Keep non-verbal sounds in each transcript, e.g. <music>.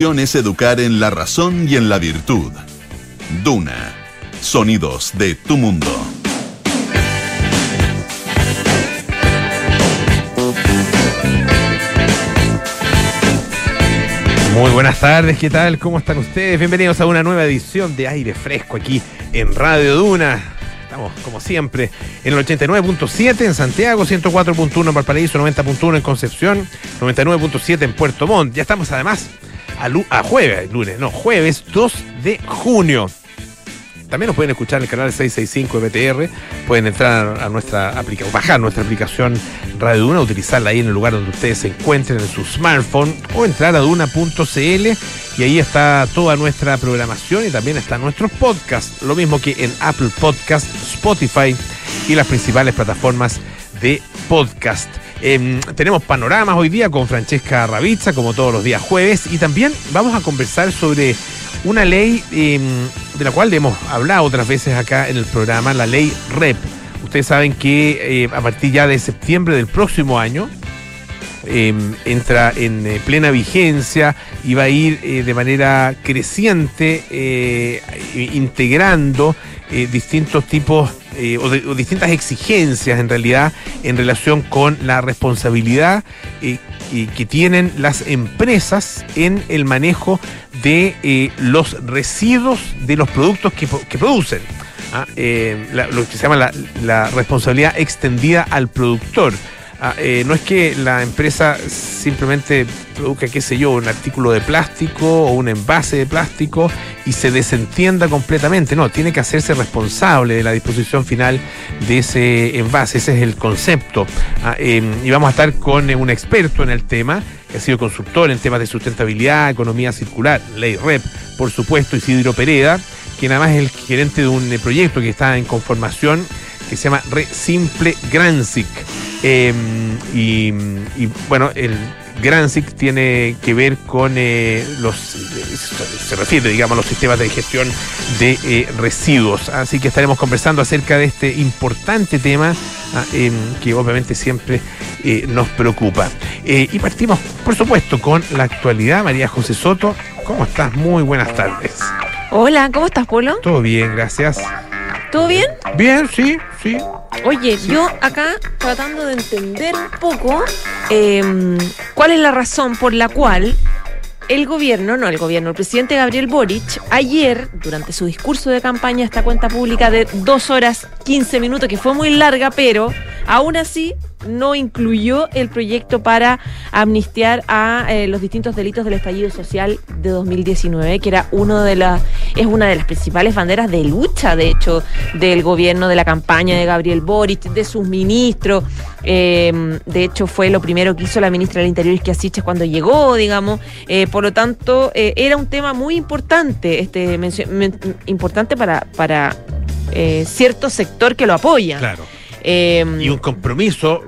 es educar en la razón y en la virtud. Duna. Sonidos de tu mundo. Muy buenas tardes, ¿qué tal? ¿Cómo están ustedes? Bienvenidos a una nueva edición de Aire Fresco aquí en Radio Duna. Estamos, como siempre, en el 89.7 en Santiago, 104.1 en Valparaíso, 90.1 en Concepción, 99.7 en Puerto Montt. Ya estamos además a, a jueves, lunes, no, jueves 2 de junio. También nos pueden escuchar en el canal 665 de BTR. Pueden entrar a nuestra aplicación, bajar nuestra aplicación Radio Duna, utilizarla ahí en el lugar donde ustedes se encuentren en su smartphone o entrar a duna.cl y ahí está toda nuestra programación y también están nuestros podcasts. Lo mismo que en Apple Podcast, Spotify y las principales plataformas de podcast. Em, tenemos panoramas hoy día con Francesca Ravizza, como todos los días jueves, y también vamos a conversar sobre una ley em, de la cual hemos hablado otras veces acá en el programa, la ley REP. Ustedes saben que eh, a partir ya de septiembre del próximo año eh, entra en eh, plena vigencia y va a ir eh, de manera creciente integrando eh, distintos tipos eh, o, de- distintas exigencias en realidad en relación con la responsabilidad eh, que, tienen las empresas en el manejo de eh, los residuos de los productos que, que producen. Ah, lo que se llama la, la responsabilidad extendida al productor. Ah, eh, no es que la empresa simplemente produzca, qué sé yo, un artículo de plástico o un envase de plástico y se desentienda completamente. No, tiene que hacerse responsable de la disposición final de ese envase. Ese es el concepto. Ah, eh, y vamos a estar con eh, un experto en el tema, que ha sido consultor en temas de sustentabilidad, economía circular, ley REP, por supuesto, Isidro Pereda, quien además es el gerente de un eh, proyecto que está en conformación que se llama Resimple Gransic. Eh, y, y, bueno, el Gransic tiene que ver con eh, los, eh, se refiere, digamos, a los sistemas de gestión de eh, residuos. Así que estaremos conversando acerca de este importante tema ah, em, que obviamente siempre eh, nos preocupa. Y partimos, por supuesto, con la actualidad. María José Soto, ¿cómo estás? Muy buenas tardes. Hola, ¿cómo estás, Polo? Todo bien, gracias. ¿Todo bien? Bien, sí, sí. Oye, yo acá tratando de entender un poco eh, cuál es la razón por la cual el gobierno, no el gobierno, el presidente Gabriel Boric, ayer, durante su discurso de campaña, esta cuenta pública de dos horas 15 minutos, que fue muy larga, pero aún así no incluyó el proyecto para amnistiar a eh, los distintos delitos del estallido social de 2019, que era uno de las es una de las principales banderas de lucha, de hecho, del gobierno, de la campaña de Gabriel Boric, de sus ministros. Eh, de hecho, fue lo primero que hizo la ministra del Interior, Isquia Siches, cuando llegó, digamos. Eh, por lo tanto, era un tema muy importante, este importante para, para cierto sector que lo apoya. Claro. Eh, Y un compromiso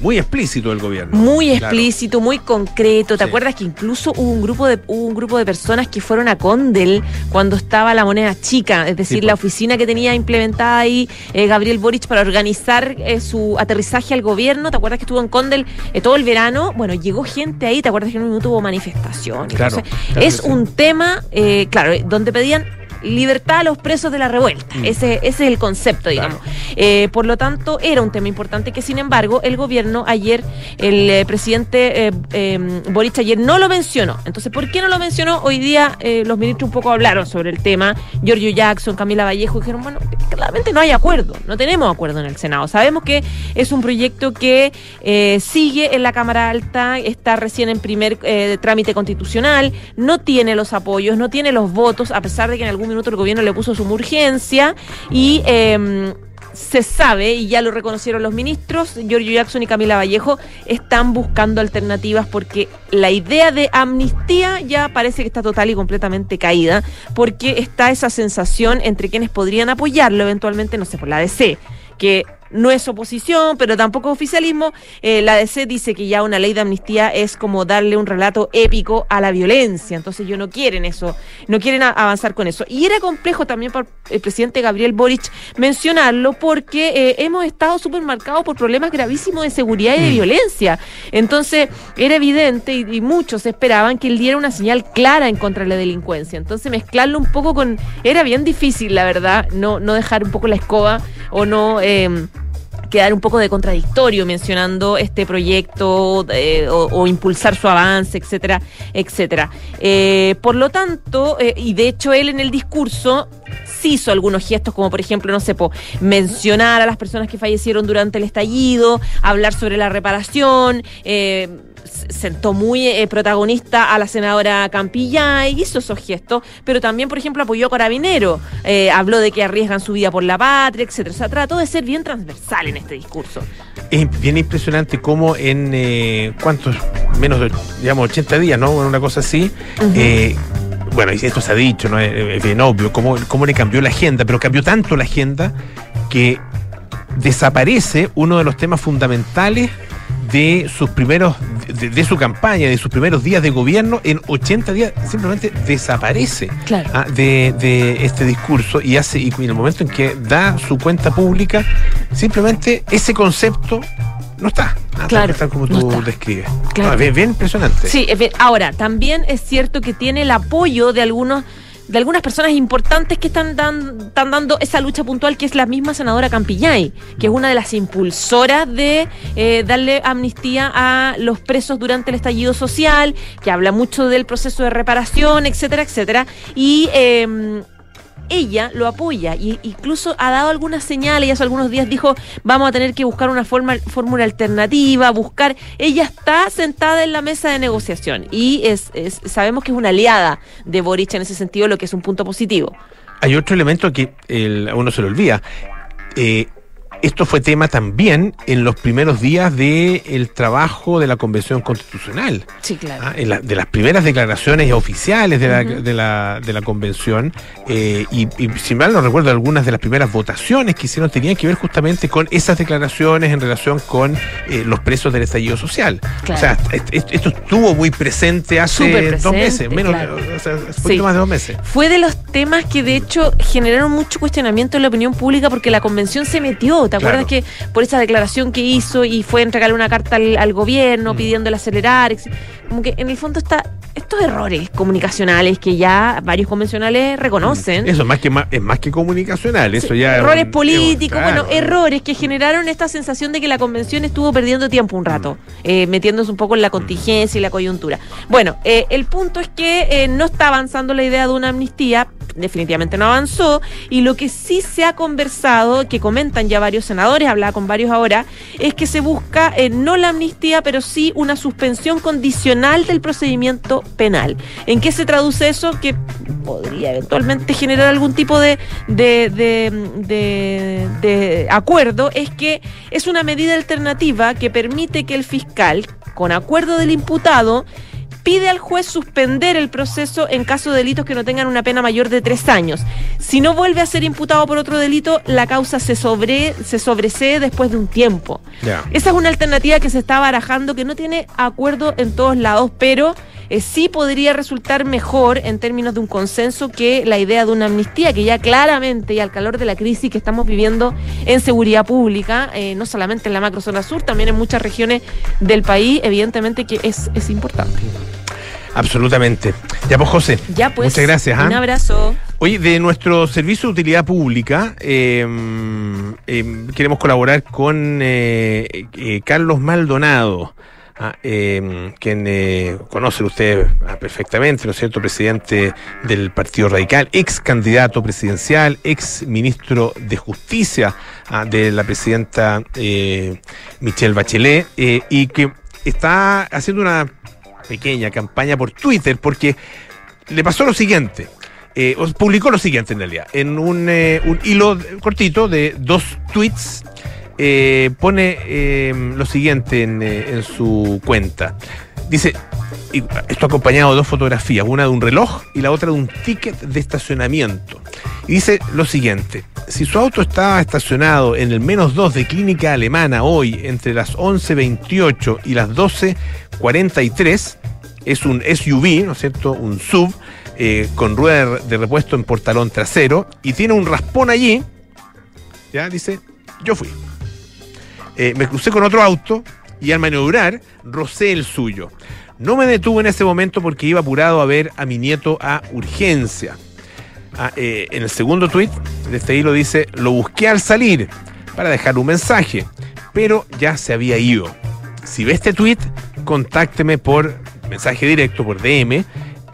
muy explícito del gobierno. muy Claro. explícito, muy concreto. ¿Te Sí. acuerdas que incluso hubo un grupo de hubo un grupo de personas que fueron a Condel cuando estaba la moneda chica, es decir, Sí, la pues. oficina que tenía implementada ahí eh, Gabriel Boric para organizar eh, su aterrizaje al gobierno? ¿Te acuerdas que estuvo en Condel eh, todo el verano? Bueno, llegó gente ahí. ¿Te acuerdas que en un minuto hubo manifestación? Claro, Entonces, claro es sí. un tema, claro, donde pedían libertad a los presos de la revuelta. Mm. Ese, ese es el concepto, digamos. Eh, por lo tanto, era un tema importante que, sin embargo, el gobierno ayer, el eh, presidente eh, eh, Boric ayer no lo mencionó. Entonces, ¿por qué no lo mencionó? Hoy día los ministros un poco hablaron sobre el tema. Giorgio Jackson, Camila Vallejo dijeron, bueno, claramente no hay acuerdo, no tenemos acuerdo en el Senado. Sabemos que es un proyecto que sigue en la Cámara Alta, está recién en primer trámite constitucional, no tiene los apoyos, no tiene los votos, a pesar de que en algún minuto el gobierno le puso su urgencia y... eh, se sabe, y ya lo reconocieron los ministros, Giorgio Jackson y Camila Vallejo, están buscando alternativas porque la idea de amnistía ya parece que está total y completamente caída, porque está esa sensación entre quienes podrían apoyarlo eventualmente, no sé, por la DC, que no es oposición, pero tampoco oficialismo. Eh, la DC dice que ya una ley de amnistía es como darle un relato épico a la violencia. Entonces ellos no quieren eso, no quieren avanzar con eso. Y era complejo también para el presidente Gabriel Boric mencionarlo porque eh, hemos estado supermercados por problemas gravísimos de seguridad y de mm. violencia. Entonces era evidente y, y, muchos esperaban que él diera una señal clara en contra de la delincuencia. Entonces mezclarlo un poco con... Era bien difícil, la verdad, no, no dejar un poco la escoba o no... Eh, quedar un poco de contradictorio mencionando este proyecto eh, o, impulsar su avance, etcétera, etcétera. Eh, por lo tanto, eh, y de hecho él en el discurso sí hizo algunos gestos, como por ejemplo, no sé, mencionar a las personas que fallecieron durante el estallido, hablar sobre la reparación, sentó muy eh, protagonista a la senadora Campillay, hizo esos gestos, pero también, por ejemplo, apoyó a Carabinero, eh, habló de que arriesgan su vida por la patria, etcétera. O sea, trató de ser bien transversal en este discurso. Es bien impresionante cómo en eh, cuántos, menos de, digamos, 80 días, ¿no? Una cosa así, bueno, y esto se ha dicho, ¿no? Es bien obvio, cómo, cómo le cambió la agenda, pero cambió tanto la agenda que desaparece uno de los temas fundamentales de sus primeros, de, su campaña, de sus primeros días de gobierno, en 80 días simplemente desaparece ah, de, este discurso y hace, y en el momento en que da su cuenta pública, simplemente ese concepto no está. Ah, claro. como tú describes. Claro. bien, bien, impresionante. Sí, ahora, también es cierto que tiene el apoyo de algunos de algunas personas importantes que están, están dando esa lucha puntual, que es la misma senadora Campillay, que es una de las impulsoras de eh, darle amnistía a los presos durante el estallido social, que habla mucho del proceso de reparación, etcétera, etcétera. Y eh, ella lo apoya y incluso ha dado algunas señales y hace algunos días dijo vamos a tener que buscar una fórmula alternativa, buscar, ella está sentada en la mesa de negociación y es, sabemos que es una aliada de Boric en ese sentido, lo que es un punto positivo. Hay otro elemento que a uno se le olvida. Eh, esto fue tema también en los primeros días del trabajo de la Convención Constitucional. Sí, claro. Ah, de las primeras declaraciones oficiales de, la, de, la, de la Convención, eh, y, si mal no recuerdo, algunas de las primeras votaciones que hicieron tenían que ver justamente con esas declaraciones en relación con eh, los presos del estallido social. O sea, esto estuvo muy presente hace dos meses, menos, o sea, un más de dos meses. Fue de los temas que de hecho generaron mucho cuestionamiento en la opinión pública porque la Convención se metió ¿Te acuerdas que por esa declaración que hizo y fue a entregarle una carta al, gobierno mm. pidiéndole acelerar? Como que en el fondo está estos errores comunicacionales que ya varios convencionales reconocen. Eso es más que es más que comunicacional, eso ya errores políticos, bueno, errores que generaron esta sensación de que la convención estuvo perdiendo tiempo un rato, mm. eh, metiéndose un poco en la contingencia y la coyuntura. Bueno, eh, el punto es que eh, no está avanzando la idea de una amnistía, definitivamente no avanzó, y lo que sí se ha conversado, que comentan ya varios senadores, hablaba con varios ahora, es que se busca no la amnistía, pero sí una suspensión condicional del procedimiento penal. ¿En qué se traduce eso? Que podría eventualmente generar algún tipo de, de acuerdo, es que es una medida alternativa que permite que el fiscal, con acuerdo del imputado, pide al juez suspender el proceso en caso de delitos que no tengan una pena mayor de tres años. Si no vuelve a ser imputado por otro delito, la causa se, sobre, se sobresee después de un tiempo. Esa es una alternativa que se está barajando, que no tiene acuerdo en todos lados, pero eh, sí podría resultar mejor en términos de un consenso que la idea de una amnistía, que ya claramente y al calor de la crisis que estamos viviendo en seguridad pública, eh, no solamente en la macrozona sur, también en muchas regiones del país, evidentemente que es, es importante. Absolutamente. Ya pues, José. Ya pues. Muchas gracias. Un ¿ah? abrazo. Oye, de nuestro servicio de utilidad pública, em, em, queremos colaborar con eh, eh, Carlos Maldonado. Ah, em, quien eh, conoce usted ah, perfectamente, ¿no es cierto? Presidente del Partido Radical, ex candidato presidencial, ex ministro de Justicia de la presidenta Michelle Bachelet, y que está haciendo una pequeña campaña por Twitter porque le pasó lo siguiente. Eh, publicó lo siguiente en realidad, en un, eh, un hilo cortito de dos tweets, eh, pone eh, lo siguiente en, en, su cuenta. Dice, esto acompañado de dos fotografías, una de un reloj y la otra de un ticket de estacionamiento. Y dice lo siguiente, si su auto estaba estacionado en el menos 2 de clínica alemana hoy entre las 11.28 y las 12.43, es un SUV, ¿no es cierto? Un sub eh, con rueda de repuesto en portalón trasero y tiene un raspón allí, ya dice, yo fui. Eh, me crucé con otro auto y al maniobrar rocé el suyo. No me detuve en ese momento porque iba apurado a ver a mi nieto a urgencia. Ah, eh, en el segundo tuit de este hilo dice, lo busqué al salir para dejar un mensaje, pero ya se había ido. Si ve este tuit, contácteme por mensaje directo, por DM,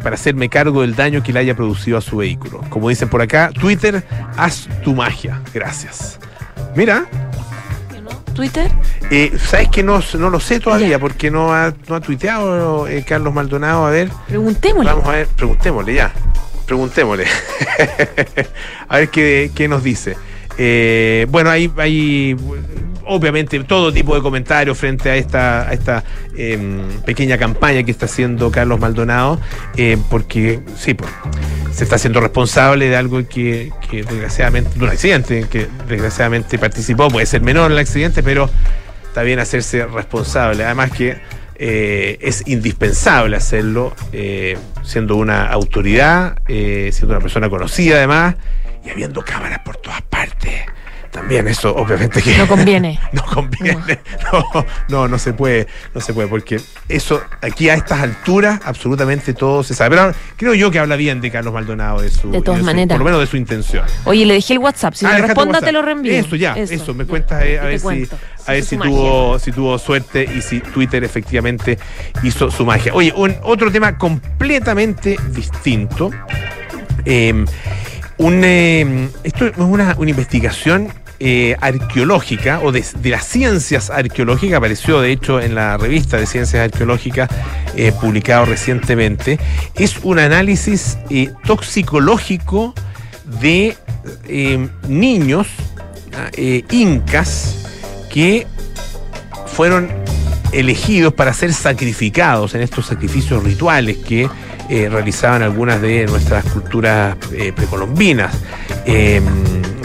para hacerme cargo del daño que le haya producido a su vehículo. Como dicen por acá, Twitter, haz tu magia. Gracias. Mira. ¿Twitter? Eh, ¿Sabes que no, no, lo sé todavía? Porque no ha, no ha tuiteado eh, Carlos Maldonado. A ver. Preguntémosle. Vamos a ver, preguntémosle ya. Preguntémosle. <laughs> a ver qué, qué nos dice. Eh, bueno, hay, hay obviamente todo tipo de comentarios frente a esta, a esta em, pequeña campaña que está haciendo Carlos Maldonado, eh, porque sí, pues, se está haciendo responsable de algo que, que, desgraciadamente, de un accidente que desgraciadamente participó, puede ser menor el accidente, pero está bien hacerse responsable. Además que eh, es indispensable hacerlo, eh, siendo una autoridad, siendo una persona conocida además, y habiendo cámaras por todas partes también eso obviamente que no conviene. <laughs> no conviene. No. no no se puede no se puede porque eso aquí a estas alturas absolutamente todo se sabe. Pero creo yo que habla bien de Carlos Maldonado de su de todas maneras. por lo menos de su intención. Oye le dejé el WhatsApp. Si ah, me responda te lo reenvío. Eso ya eso, me cuentas eh, a ver si a ver si tuvo si tuvo suerte y si Twitter efectivamente hizo su magia. Oye un otro tema completamente distinto. Eh, un, eh, esto es una, una investigación eh, arqueológica o de, las ciencias arqueológicas, apareció de hecho en la revista de ciencias arqueológicas eh, publicado recientemente, es un análisis eh, toxicológico de niños incas que fueron elegidos para ser sacrificados en estos sacrificios rituales que realizaban algunas de nuestras culturas precolombinas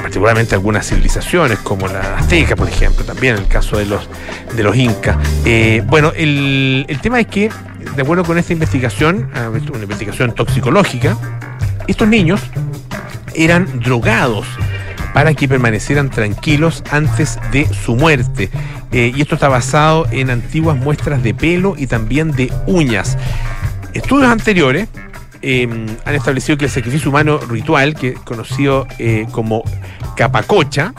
particularmente algunas civilizaciones como la azteca, por ejemplo, también el caso de los, de los incas. Eh, bueno, el, el, tema es que, de acuerdo con esta investigación, ah, una investigación toxicológica, estos niños eran drogados para que permanecieran tranquilos antes de su muerte. Eh, y esto está basado en antiguas muestras de pelo y también de uñas. Estudios anteriores Em, han establecido que el sacrificio humano ritual, que conocido eh, como capacocha,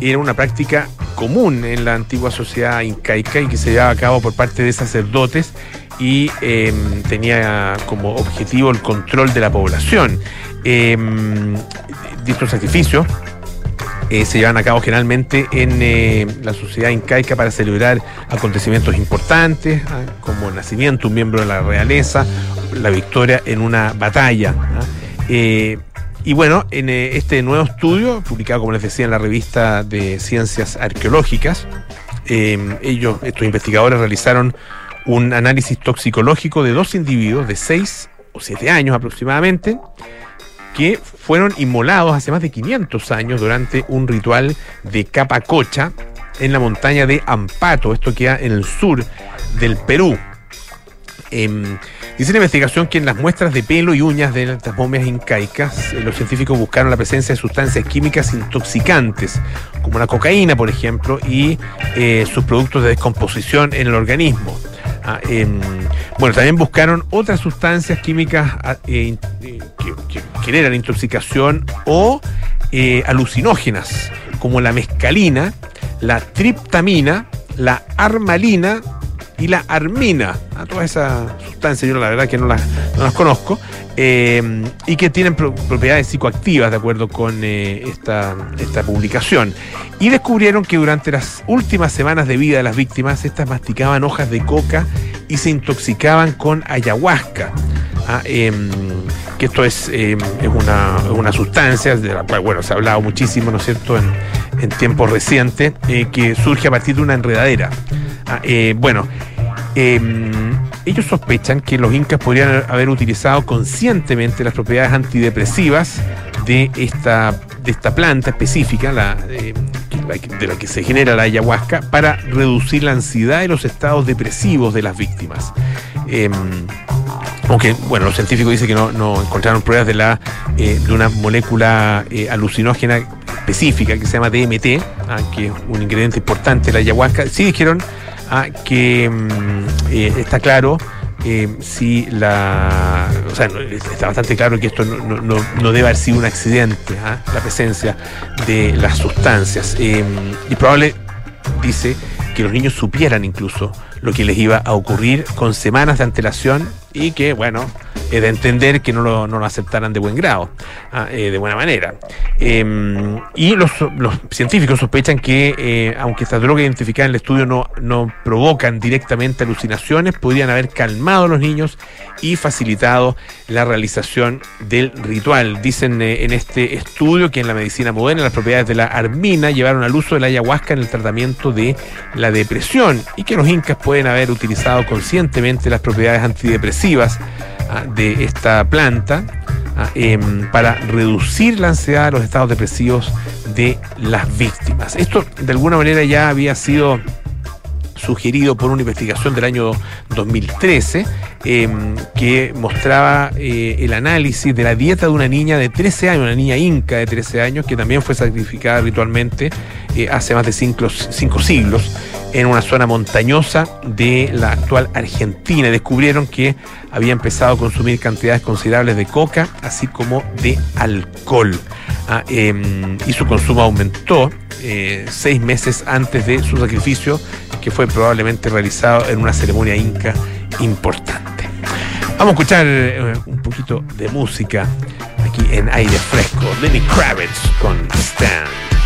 era una práctica común en la antigua sociedad incaica y que se llevaba a cabo por parte de sacerdotes y em, tenía como objetivo el control de la población. Eh, estos sacrificios eh, se llevan a cabo generalmente en eh, la sociedad incaica para celebrar acontecimientos importantes, ah, como el nacimiento un miembro de la realeza, la victoria en una batalla. ¿ah? Eh, y bueno, en este nuevo estudio, publicado como les decía en la revista de Ciencias Arqueológicas, ellos, estos investigadores realizaron un análisis toxicológico de dos individuos de 6 o 7 años aproximadamente, que fueron inmolados hace más de 500 años durante un ritual de capacocha en la montaña de Ampato. Esto queda en el sur del Perú. Eh, dice la investigación que en las muestras de pelo y uñas de estas momias incaicas, eh, los científicos buscaron la presencia de sustancias químicas intoxicantes, como la cocaína, por ejemplo, y eh, sus productos de descomposición en el organismo. Ah, bueno, también buscaron otras sustancias químicas ah, eh, eh, que, generan intoxicación o eh, alucinógenas, como la mescalina, la triptamina, la armalina y la armina. A todas esas sustancias, yo la verdad que no las, conozco, y que tienen propiedades psicoactivas, de acuerdo con esta, esta publicación y descubrieron que durante las últimas semanas de vida de las víctimas, estas masticaban hojas de coca y se intoxicaban con ayahuasca. Ah, em, que esto es, em, es, una, sustancia de la cual, bueno, se ha hablado muchísimo, ¿no es cierto?, en, tiempos recientes, eh, que surge a partir de una enredadera. Ah, eh, bueno, em, ellos sospechan que los incas podrían haber utilizado conscientemente las propiedades antidepresivas de esta, de esta planta específica, eh, de la que se genera la ayahuasca, para reducir la ansiedad y los estados depresivos de las víctimas. Em, aunque, bueno, los científicos dicen que no, encontraron pruebas de, la, eh, de una molécula eh, alucinógena específica que se llama DMT, ah, que es un ingrediente importante de la ayahuasca. Sí dijeron ah, que mm, eh, está claro si la. O sea, está bastante claro que esto no, debe haber sido un accidente, ah, la presencia de las sustancias. y probable, dice, que los niños supieran incluso lo que les iba a ocurrir con semanas de antelación y que, bueno, de entender que no lo, no lo aceptaran de buen grado, ah, eh, de buena manera. Em, y los, científicos sospechan que, eh, aunque estas drogas identificadas en el estudio no, no provocan directamente alucinaciones, podrían haber calmado a los niños y facilitado la realización del ritual. Dicen eh, en este estudio que en la medicina moderna las propiedades de la armina llevaron al uso de la ayahuasca en el tratamiento de la depresión y que los incas pueden haber utilizado conscientemente las propiedades antidepresivas Ah, de esta planta ah, em, para reducir la ansiedad los estados depresivos de las víctimas. Esto de alguna manera ya había sido sugerido por una investigación del año 2013 em, que mostraba eh, el análisis de la dieta de una niña de 13 años, una niña inca de 13 años, que también fue sacrificada ritualmente eh, hace más de cinco, siglos en una zona montañosa de la actual Argentina. Descubrieron que había empezado a consumir cantidades considerables de coca, así como de alcohol. Ah, em, y su consumo aumentó eh, seis meses antes de su sacrificio, que fue probablemente realizado en una ceremonia inca importante. Vamos a escuchar eh, un poquito de música aquí en aire fresco. Lenny Kravitz con Stand.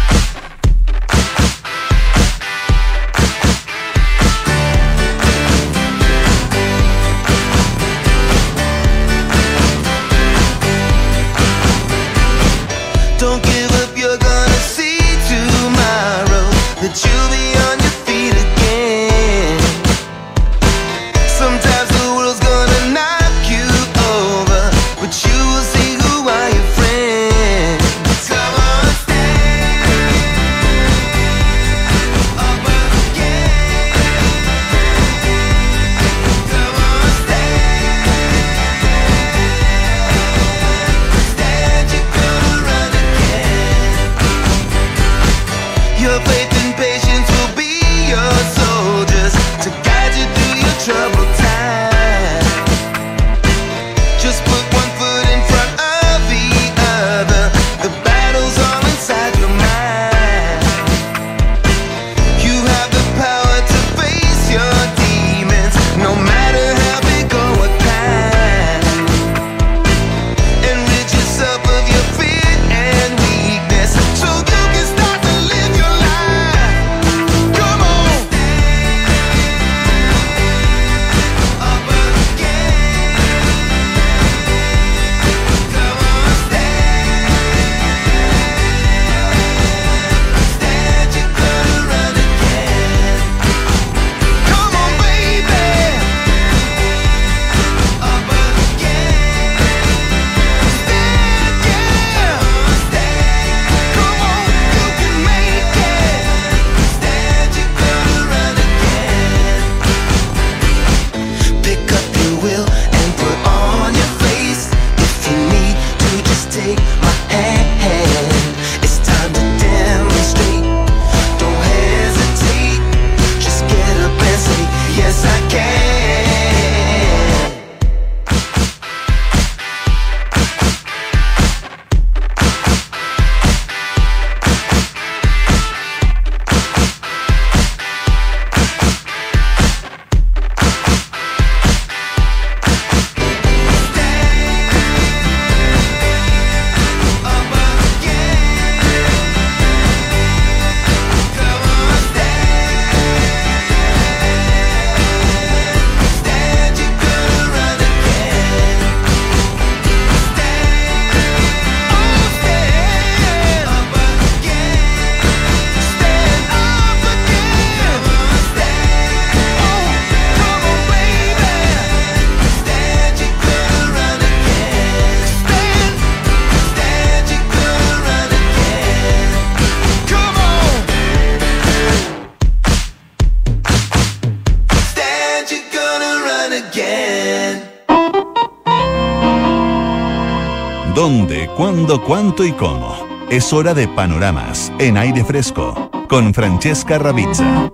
Cuándo, cuánto y cómo? Es hora de panoramas en aire fresco con Francesca Ravizza.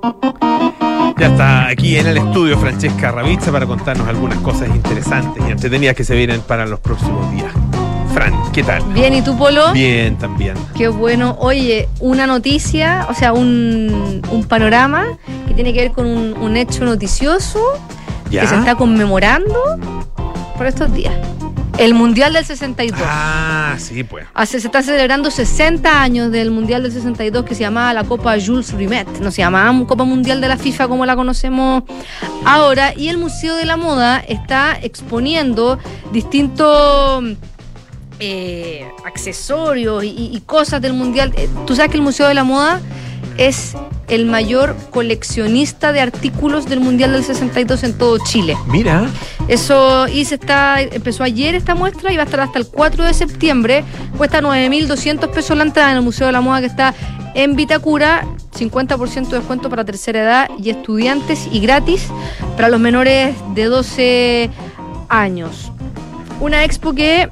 Ya está aquí en el estudio Francesca Ravizza para contarnos algunas cosas interesantes y entretenidas que se vienen para los próximos días. Fran, ¿qué tal? Bien, ¿y tú, Polo? Bien, también. Qué bueno. Oye, una noticia, o sea, un, un panorama que tiene que ver con un, un hecho noticioso ¿Ya? que se está conmemorando por estos días. El Mundial del 62. Ah, sí, pues. Hace- se está celebrando 60 años del Mundial del 62 que se llamaba la Copa Jules Rimet. No se llamaba Copa Mundial de la FIFA como la conocemos ahora. Y el Museo de la Moda está exponiendo distintos eh, accesorios y, y- y cosas del Mundial. Eh, Tú sabes que el Museo de la Moda es el mayor coleccionista de artículos del Mundial del 62 en todo Chile. Mira. Eso y se está, empezó ayer esta muestra y va a estar hasta el 4 de septiembre. Cuesta 9.200 pesos la entrada en el Museo de la Moda que está en Vitacura. 50% de descuento para tercera edad y estudiantes y gratis para los menores de 12 años. Una expo que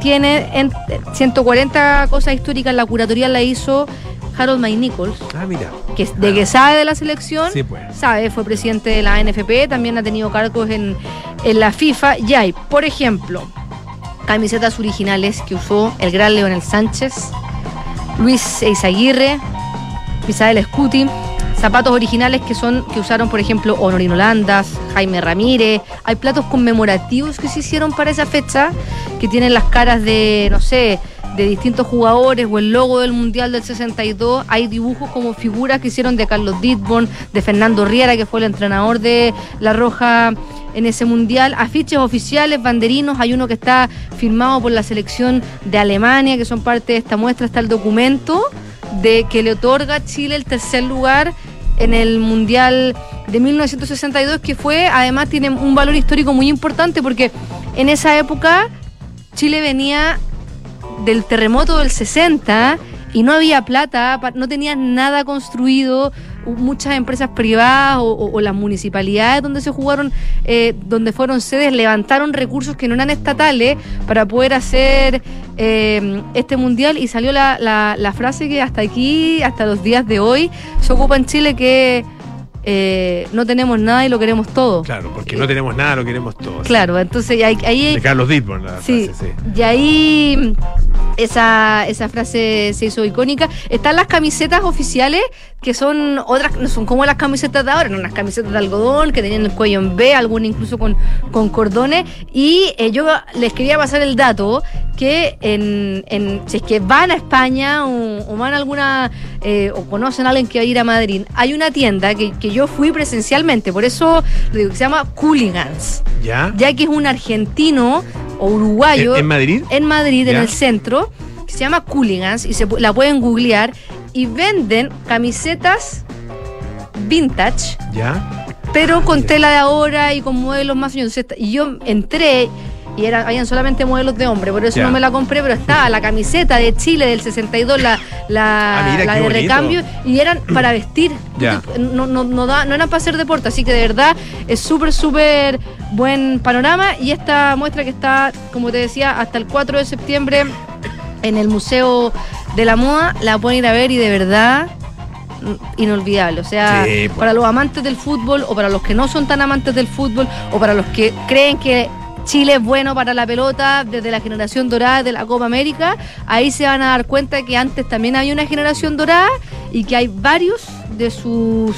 tiene en 140 cosas históricas. La curatoría la hizo Harold May Nichols, Ah, mira. que es de que sabe de la selección Sí, pues. sabe, fue presidente de la NFP, también ha tenido cargos en, en la FIFA. Y hay, por ejemplo, camisetas originales que usó el gran Leonel Sánchez, Luis Eizaguirre, Misael Scuti, zapatos originales que son que usaron, por ejemplo, Honorino Landas, Jaime Ramírez. Hay platos conmemorativos que se hicieron para esa fecha que tienen las caras de, no sé, de distintos jugadores o el logo del Mundial del 62. Hay dibujos como figuras que hicieron de Carlos Ditborn, de Fernando Riera, que fue el entrenador de La Roja en ese mundial. Afiches oficiales, banderinos. Hay uno que está firmado por la selección de Alemania, que son parte de esta muestra. Está el documento de que le otorga Chile el tercer lugar en el Mundial de 1962, que fue, además, tiene un valor histórico muy importante porque en esa época Chile venía del terremoto del 60 y no había plata, no tenían nada construido, muchas empresas privadas o, las municipalidades donde se jugaron, eh, donde fueron sedes, levantaron recursos que no eran estatales para poder hacer eh, este mundial. Y salió la, la- la frase que hasta aquí, hasta los días de hoy, se ocupa en Chile que eh, no tenemos nada y lo queremos todo. Claro, porque no tenemos nada, lo queremos todo. Claro, entonces ahí, ahí De Carlos Ditborn, la Sí, frase, sí. y ahí esa, esa frase se hizo icónica. Están las camisetas oficiales, que son otras, no son como las camisetas de ahora, eran unas camisetas de algodón que tenían el cuello en B, algunas incluso con, con cordones. Y eh, yo les quería pasar el dato que en, en- si es que van a España o, o van a alguna, eh, o conocen a alguien que va a ir a Madrid, hay una tienda que, que yo fui presencialmente, por eso le digo que se llama Cooligans ¿Ya? ya que es un argentino o uruguayo ¿En, en Madrid? en Madrid, en el centro, que se llama Cooligans y se, la pueden googlear y venden camisetas vintage, ¿Ya? pero con tela de ahora y con modelos más años. Y yo entré y eran, habían solamente modelos de hombre, por eso no me la compré, pero estaba la camiseta de Chile del 62, la, la, Ah, mira, la qué de bonito. recambio, y eran para vestir. <clears throat> No, no, no, da- no eran para hacer deporte, así que de verdad es súper, súper buen panorama. Y esta muestra que está, como te decía, hasta el 4 de septiembre en el Museo de la Moda, la pueden ir a ver y de verdad mm, inolvidable. O sea, Sí, pues. para los amantes del fútbol o para los que no son tan amantes del fútbol o para los que creen que Chile es bueno para la pelota desde la generación dorada de la Copa América, ahí se van a dar cuenta que antes también había una generación dorada y que hay varios de sus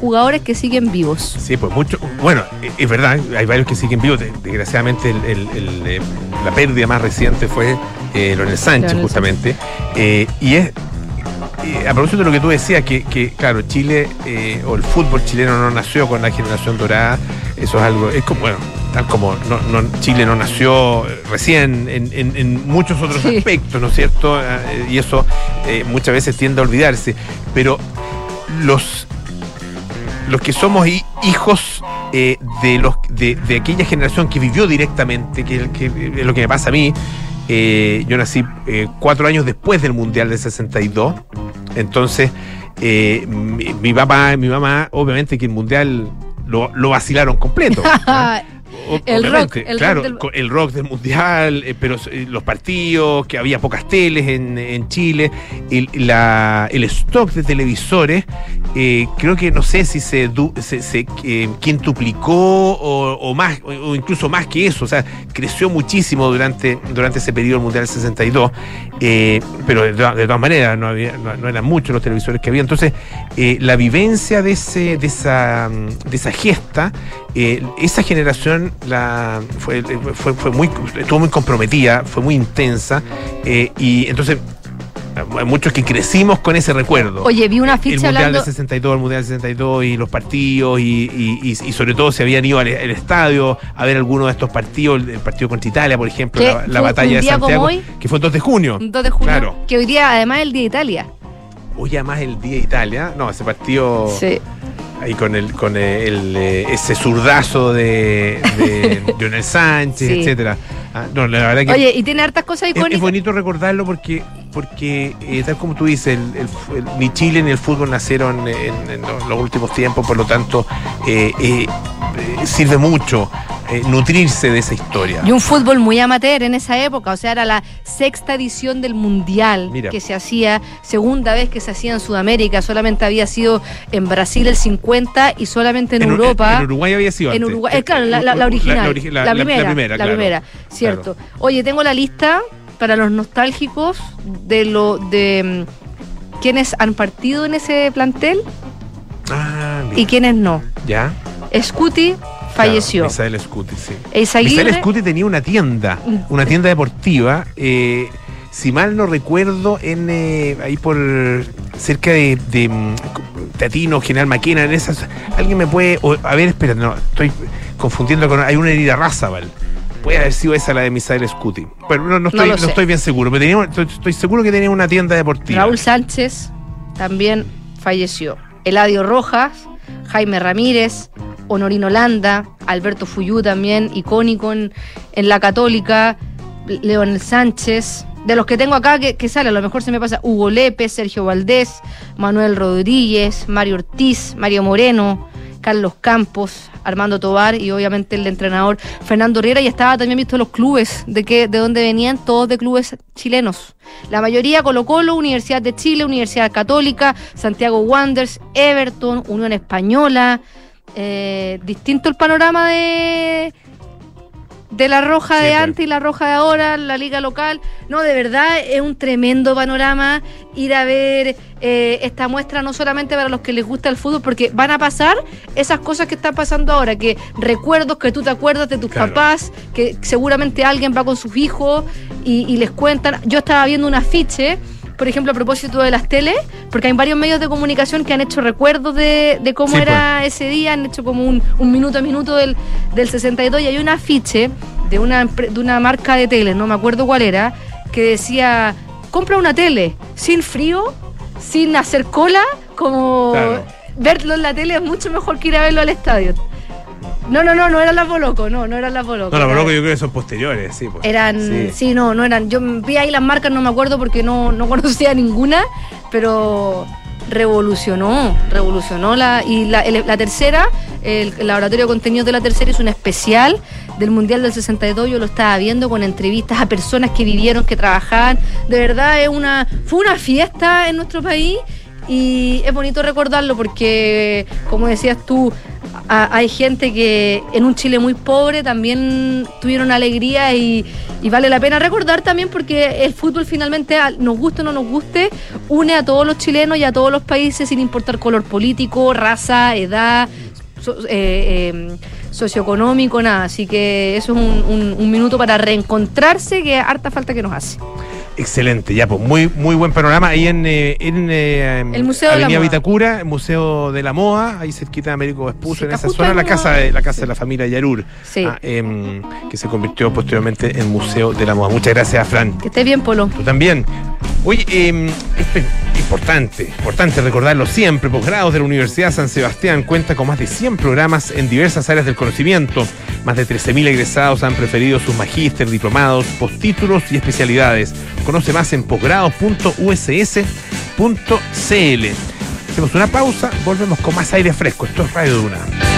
jugadores que siguen vivos. Sí, pues mucho. Bueno, es- es verdad, hay varios que siguen vivos. De- Desgraciadamente, el- el- el, eh, la pérdida más reciente fue eh, Leonel Sánchez, Leonel justamente. Eh, y es. eh, a propósito de lo que tú decías, que, que, claro, Chile eh, o el fútbol chileno no nació con la generación dorada, eso es algo, es como, bueno, tal como no, no- Chile no nació recién en, en- en muchos otros Sí. aspectos, ¿no es cierto? Eh, y eso muchas veces tiende a olvidarse. Pero los los que somos hi- hijos eh, de los de, de aquella generación que vivió directamente, que, que es lo que me pasa a mí. Eh, yo nací eh, cuatro años después del Mundial del 62. Entonces, eh, mi, mi papá mi mamá, obviamente que el Mundial lo, lo vacilaron completo. <laughs> El rock, el claro, rock del- el rock del mundial, eh, pero eh, los partidos, que había pocas teles en, en Chile, el, la- el stock de televisores, eh, creo que no sé si se, du- se, se, quintuplicó o, o más, o, o incluso más que eso, o sea, creció muchísimo durante, durante ese periodo mundial 62, eh, pero de, todas- de todas maneras no, había, no, no eran muchos los televisores que había, entonces la vivencia de, ese, de, esa, mm, de esa gesta, eh, esa generación la, fue, fue, fue muy, estuvo muy comprometida, fue muy intensa, eh, y entonces hay muchos que crecimos con ese recuerdo. Oye, vi una el ficha Mundial hablando. del 62, el Mundial del 62 y los partidos y, y- y- y sobre todo si habían ido al, al estadio a ver alguno de estos partidos, el, el partido contra Italia, por ejemplo, la, batalla de Santiago, hoy. que fue el 2 de junio. 2 de junio, Claro. que hoy día además es el Día de Italia. Hoy además el día de Italia, no, ese partido Sí. Ahí con el con el, eh, ese zurdazo de, de <laughs> Lionel Sánchez, Sí. etcétera. Ah, no, la verdad que Oye, y tiene hartas cosas es, icónicas. es bonito recordarlo porque, porque eh, tal como tú dices, el- el ni Chile ni el fútbol nacieron en, en los, los últimos tiempos, por lo tanto, eh, eh, eh, sirve mucho eh, nutrirse de esa historia. Y un fútbol muy amateur en esa época, o sea, era la sexta edición del Mundial Mira. que se hacía, segunda vez que se hacía en Sudamérica, solamente había sido en Brasil el 50 y solamente en, En- Europa. En, Uruguay había sido En antes. Uruguay, eh, claro, la, la- la original, la, primera, la primera, primera, claro. cierto. Oye, tengo la lista para los nostálgicos de lo de mm, quienes han partido en ese plantel Ah, y quienes no. ¿Ya? Scuti falleció. Claro, Misael Scuti, sí. Eizaguirre- Misael Scuti tenía una tienda, una tienda deportiva, eh, si mal no recuerdo, en eh, ahí por cerca de, de mm, Tatino, General Maquena, en esas. Alguien me puede. o- a ver, espera, no, estoy confundiendo con. Hay una herida Razabal. Puede haber sido esa la de Misael Scuti. Pero no, no, estoy, no sé. estoy bien seguro. Pero tenía, estoy, estoy seguro que tenía una tienda deportiva. Raúl Sánchez también falleció. Eladio Rojas, Jaime Ramírez, Honorino Landa, Alberto Fuyú también, icónico en, en la Católica, Leonel Sánchez. De los que tengo acá que, sale, a lo mejor se me pasa Hugo Lepe, Sergio Valdés, Manuel Rodríguez, Mario Ortiz, Mario Moreno, Carlos Campos, Armando Tobar y obviamente el entrenador Fernando Riera y estaba también visto los clubes de que de dónde venían todos de clubes chilenos. La mayoría Colo Colo, Universidad de Chile, Universidad Católica, Santiago Wanderers, Everton, Unión Española. Eh, distinto el panorama de de la roja de antes y la roja de ahora, la liga local. No, de verdad es un tremendo panorama ir a ver eh, esta muestra, no solamente para los que les gusta el fútbol, porque van a pasar esas cosas que están pasando ahora, que recuerdos que tú te acuerdas de tus Claro. papás, que seguramente alguien va con sus hijos y, y les cuentan. Yo estaba viendo un afiche. Por ejemplo, a propósito de las teles, porque hay varios medios de comunicación que han hecho recuerdos de, de cómo Sí, era ese día, han hecho como un, un minuto a minuto del, del 62 y hay un afiche de una, de una marca de tele, no me acuerdo cuál era, que decía, compra una tele sin frío, sin hacer cola, como Claro. verlo en la tele es mucho mejor que ir a verlo al estadio. No, no, no, no eran las Boloco, no, no eran las Boloco. No, la era- verdad que yo creo que son posteriores, sí. pues. eran, Sí. sí. no, no eran. Yo vi ahí las marcas, no me acuerdo porque no, no conocía ninguna, pero revolucionó, revolucionó la y la, el- la tercera, el, el laboratorio de contenidos de la tercera es un especial del Mundial del 62, yo lo estaba viendo con entrevistas a personas que vivieron, que trabajaban, de verdad es una fue una fiesta en nuestro país y es bonito recordarlo porque, como decías tú, a- hay gente que en un Chile muy pobre también tuvieron alegría y, vale la pena recordar también porque el fútbol finalmente, nos guste o no nos guste, une a todos los chilenos y a todos los países sin importar color político, raza, edad, eh, eh, socioeconómico, nada. Así que eso es un minuto para reencontrarse que harta falta que nos hace. Excelente, ya, pues muy muy buen panorama ahí en, eh, en eh, El Museo de la Avenida. Vitacura, el Museo de la Moda, ahí cerquita de Américo Vespucio, Sí, en esa zona, la casa de la casa Sí. de la familia Yarur, Sí. ah, em, que se convirtió posteriormente en Museo de la Moda. Muchas gracias, Fran. Que estés bien, Polo. Tú también. Oye, em, esto es importante, importante recordarlo siempre. Posgrados de la Universidad San Sebastián cuenta con más de 100 programas en diversas áreas del conocimiento. Más de 13.000 egresados han preferido sus magíster, diplomados, postítulos y especialidades. Conoce más en posgrados.uss.cl. Hacemos una pausa, volvemos con más aire fresco. Esto es Radio Duna.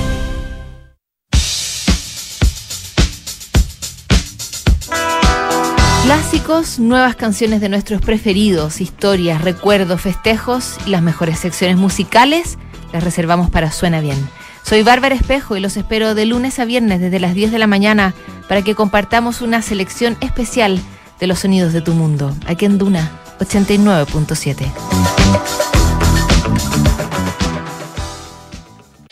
Clásicos, nuevas canciones de nuestros preferidos, historias, recuerdos, festejos y las mejores secciones musicales las reservamos para Suena Bien. Soy Bárbara Espejo y los espero de lunes a viernes desde las 10 de la mañana para que compartamos una selección especial de los sonidos de tu mundo, aquí en Duna 89.7.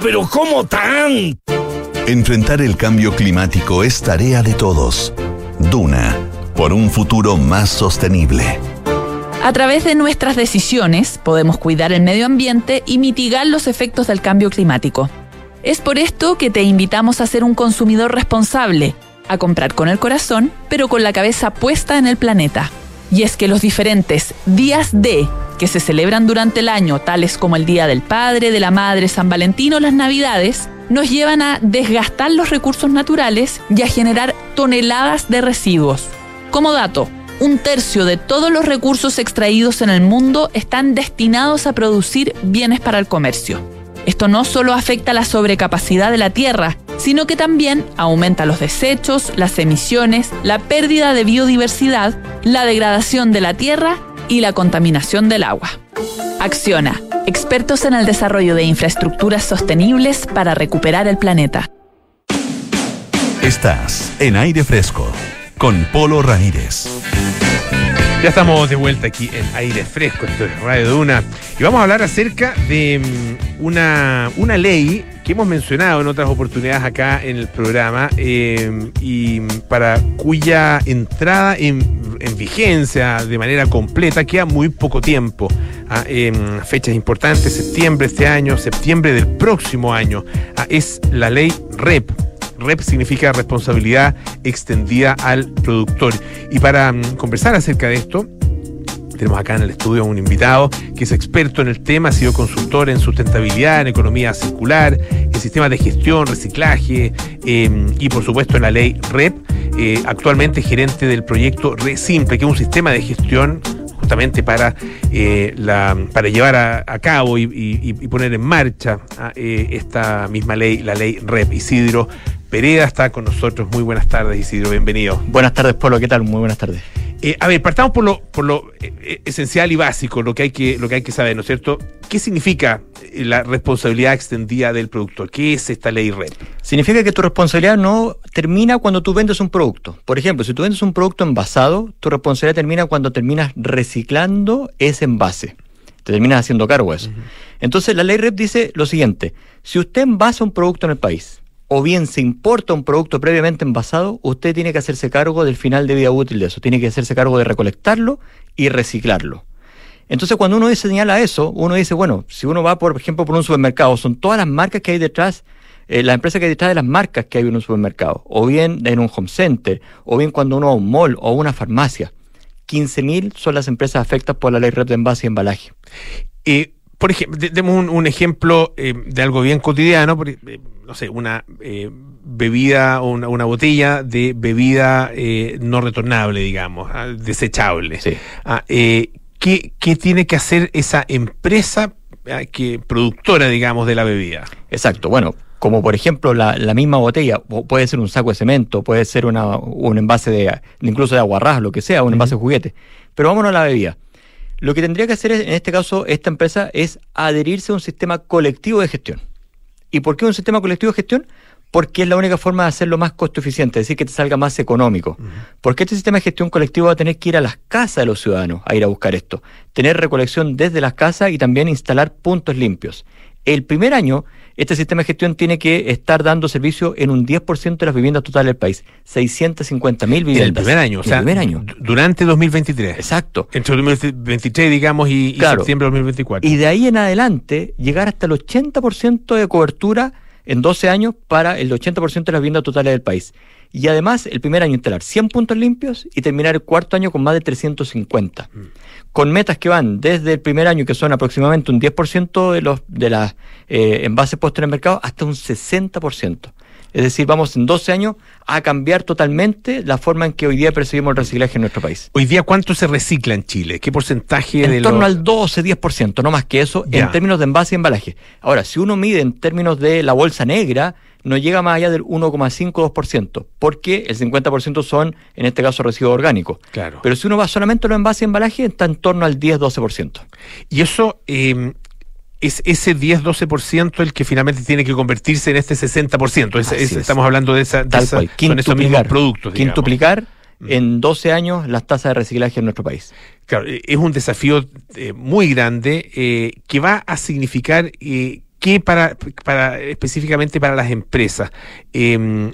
pero ¿cómo tan? Enfrentar el cambio climático es tarea de todos. Duna, por un futuro más sostenible. A través de nuestras decisiones podemos cuidar el medio ambiente y mitigar los efectos del cambio climático. Es por esto que te invitamos a ser un consumidor responsable, a comprar con el corazón, pero con la cabeza puesta en el planeta. Y es que los diferentes días de que se celebran durante el año, tales como el Día del Padre, de la Madre, San Valentín o las Navidades, nos llevan a desgastar los recursos naturales y a generar toneladas de residuos. Como dato, un tercio de todos los recursos extraídos en el mundo están destinados a producir bienes para el comercio. Esto no solo afecta la sobrecapacidad de la tierra, sino que también aumenta los desechos, las emisiones, la pérdida de biodiversidad, la degradación de la tierra y la contaminación del agua. Acciona, expertos en el desarrollo de infraestructuras sostenibles para recuperar el planeta. Estás en aire fresco con Polo Ramírez. Ya estamos de vuelta aquí en aire fresco, esto es Radio Duna, y vamos a hablar acerca de mm, una, una ley que hemos mencionado en otras oportunidades acá en el programa eh, y para cuya entrada en, en vigencia de manera completa queda muy poco tiempo. Ah, em, fechas importantes, septiembre este año, septiembre del próximo año. Ah, es la ley REP. REP significa responsabilidad extendida al productor. Y para mm, conversar acerca de esto, tenemos acá en el estudio a un invitado que es experto en el tema, ha sido consultor en sustentabilidad, en economía circular, en sistemas de gestión, reciclaje eh, y por supuesto en la ley REP. Eh, actualmente gerente del proyecto ReSimple, que es un sistema de gestión justamente para, eh, la, para llevar a, cabo y poner en marcha ah, eh, esta misma ley, la ley REP. Isidro Pereda está con nosotros. Muy buenas tardes, Isidro, bienvenido. Buenas tardes, Polo, ¿qué tal? Muy buenas tardes. Eh, a ver, partamos por lo, por lo eh, eh, esencial y básico, lo que, hay que, lo que hay que saber, ¿no es cierto? ¿Qué significa la responsabilidad extendida del productor? ¿Qué es esta ley REP? Significa que tu responsabilidad no termina cuando tú vendes un producto. Por ejemplo, si tú vendes un producto envasado, tu responsabilidad termina cuando terminas reciclando ese envase. Te terminas haciendo cargo de eso. Entonces, la ley REP dice lo siguiente: si usted envasa un producto en el país, o bien se importa un producto previamente envasado, usted tiene que hacerse cargo del final de vida útil de eso. Tiene que hacerse cargo de recolectarlo y reciclarlo. Entonces, cuando uno señala eso, uno dice, bueno, si uno va, por ejemplo, por un supermercado, son todas las marcas que hay detrás, eh, la empresa que hay detrás de las marcas que hay en un supermercado, o bien en un home center, o bien cuando uno va a un mall o a una farmacia. 15.000 son las empresas afectadas por la ley red de envase y embalaje. Por ejemplo, de- demos un, un ejemplo eh, de algo bien cotidiano, por- eh, no sé, una eh, bebida o una, una botella de bebida eh, no retornable, digamos, ah, desechable. Ah, eh, ¿qué, qué tiene que hacer esa empresa ah, que productora, digamos, de la bebida? Exacto, bueno, como por ejemplo la, la misma botella, puede ser un saco de cemento, puede ser una, un envase de, incluso de aguarrás, lo que sea, un envase de juguete. Pero vámonos a la bebida. Lo que tendría que hacer es, en este caso esta empresa es adherirse a un sistema colectivo de gestión. ¿Y por qué un sistema colectivo de gestión? Porque es la única forma de hacerlo más costo eficiente, es decir, que te salga más económico. Porque este sistema de gestión colectivo va a tener que ir a las casas de los ciudadanos a ir a buscar esto. Tener recolección desde las casas y también instalar puntos limpios. El primer año, este sistema de gestión tiene que estar dando servicio en un 10% de las viviendas totales del país. 650 mil viviendas. En el primer año, o sea, el primer año. du- durante 2023. Exacto. Entre 2023, digamos, y, y Claro. septiembre de 2024. Y de ahí en adelante, llegar hasta el 80% de cobertura en 12 años para el 80% de las viviendas totales del país. Y además, el primer año instalar 100 puntos limpios y terminar el cuarto año con más de 350. Con metas que van desde el primer año, que son aproximadamente un 10% de los de las eh, envases puestos en el mercado, hasta un 60%. Es decir, vamos en 12 años a cambiar totalmente la forma en que hoy día percibimos el reciclaje en nuestro país. Hoy día, ¿cuánto se recicla en Chile? ¿Qué porcentaje de En torno lo- al 12-10%, no más que eso, Ya. en términos de envase y embalaje. Ahora, si uno mide en términos de la bolsa negra, no llega más allá del 1,5-2%, porque el 50% son, en este caso, residuos orgánicos. Claro. Pero si uno va solamente a los envases y embalaje, está en torno al 10-12%. Y eso eh, es ese 10-12% el que finalmente tiene que convertirse en este 60%. Es- Así es- es. Estamos hablando de, esa, de Tal esa- cual. son esos mismos Quintuplicar, productos. digamos. Mm. quintuplicar en 12 años las tasas de reciclaje en nuestro país. Claro, eh, es un desafío eh, muy grande eh, que va a significar eh, que para, para específicamente para las empresas eh,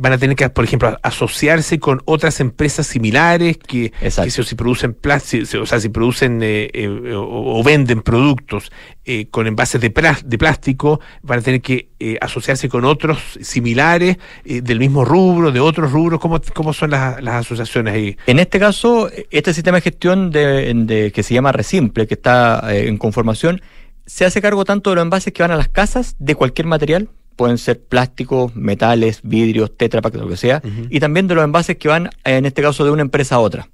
van a tener que, por ejemplo, asociarse con otras empresas similares que, que si, si producen plástico, o sea, si producen eh, eh, o, o venden productos eh, con envases de, plástico, van a tener que eh, asociarse con otros similares del mismo rubro, de otros rubros. ¿Cómo, cómo son las, las asociaciones ahí? En este caso, este sistema de gestión de, de- que se llama Resimple, que está eh, en conformación, se hace cargo tanto de los envases que van a las casas de cualquier material, pueden ser plásticos, metales, vidrios, tetra Pak, lo que sea, y también de los envases que van, en este caso, de una empresa a otra.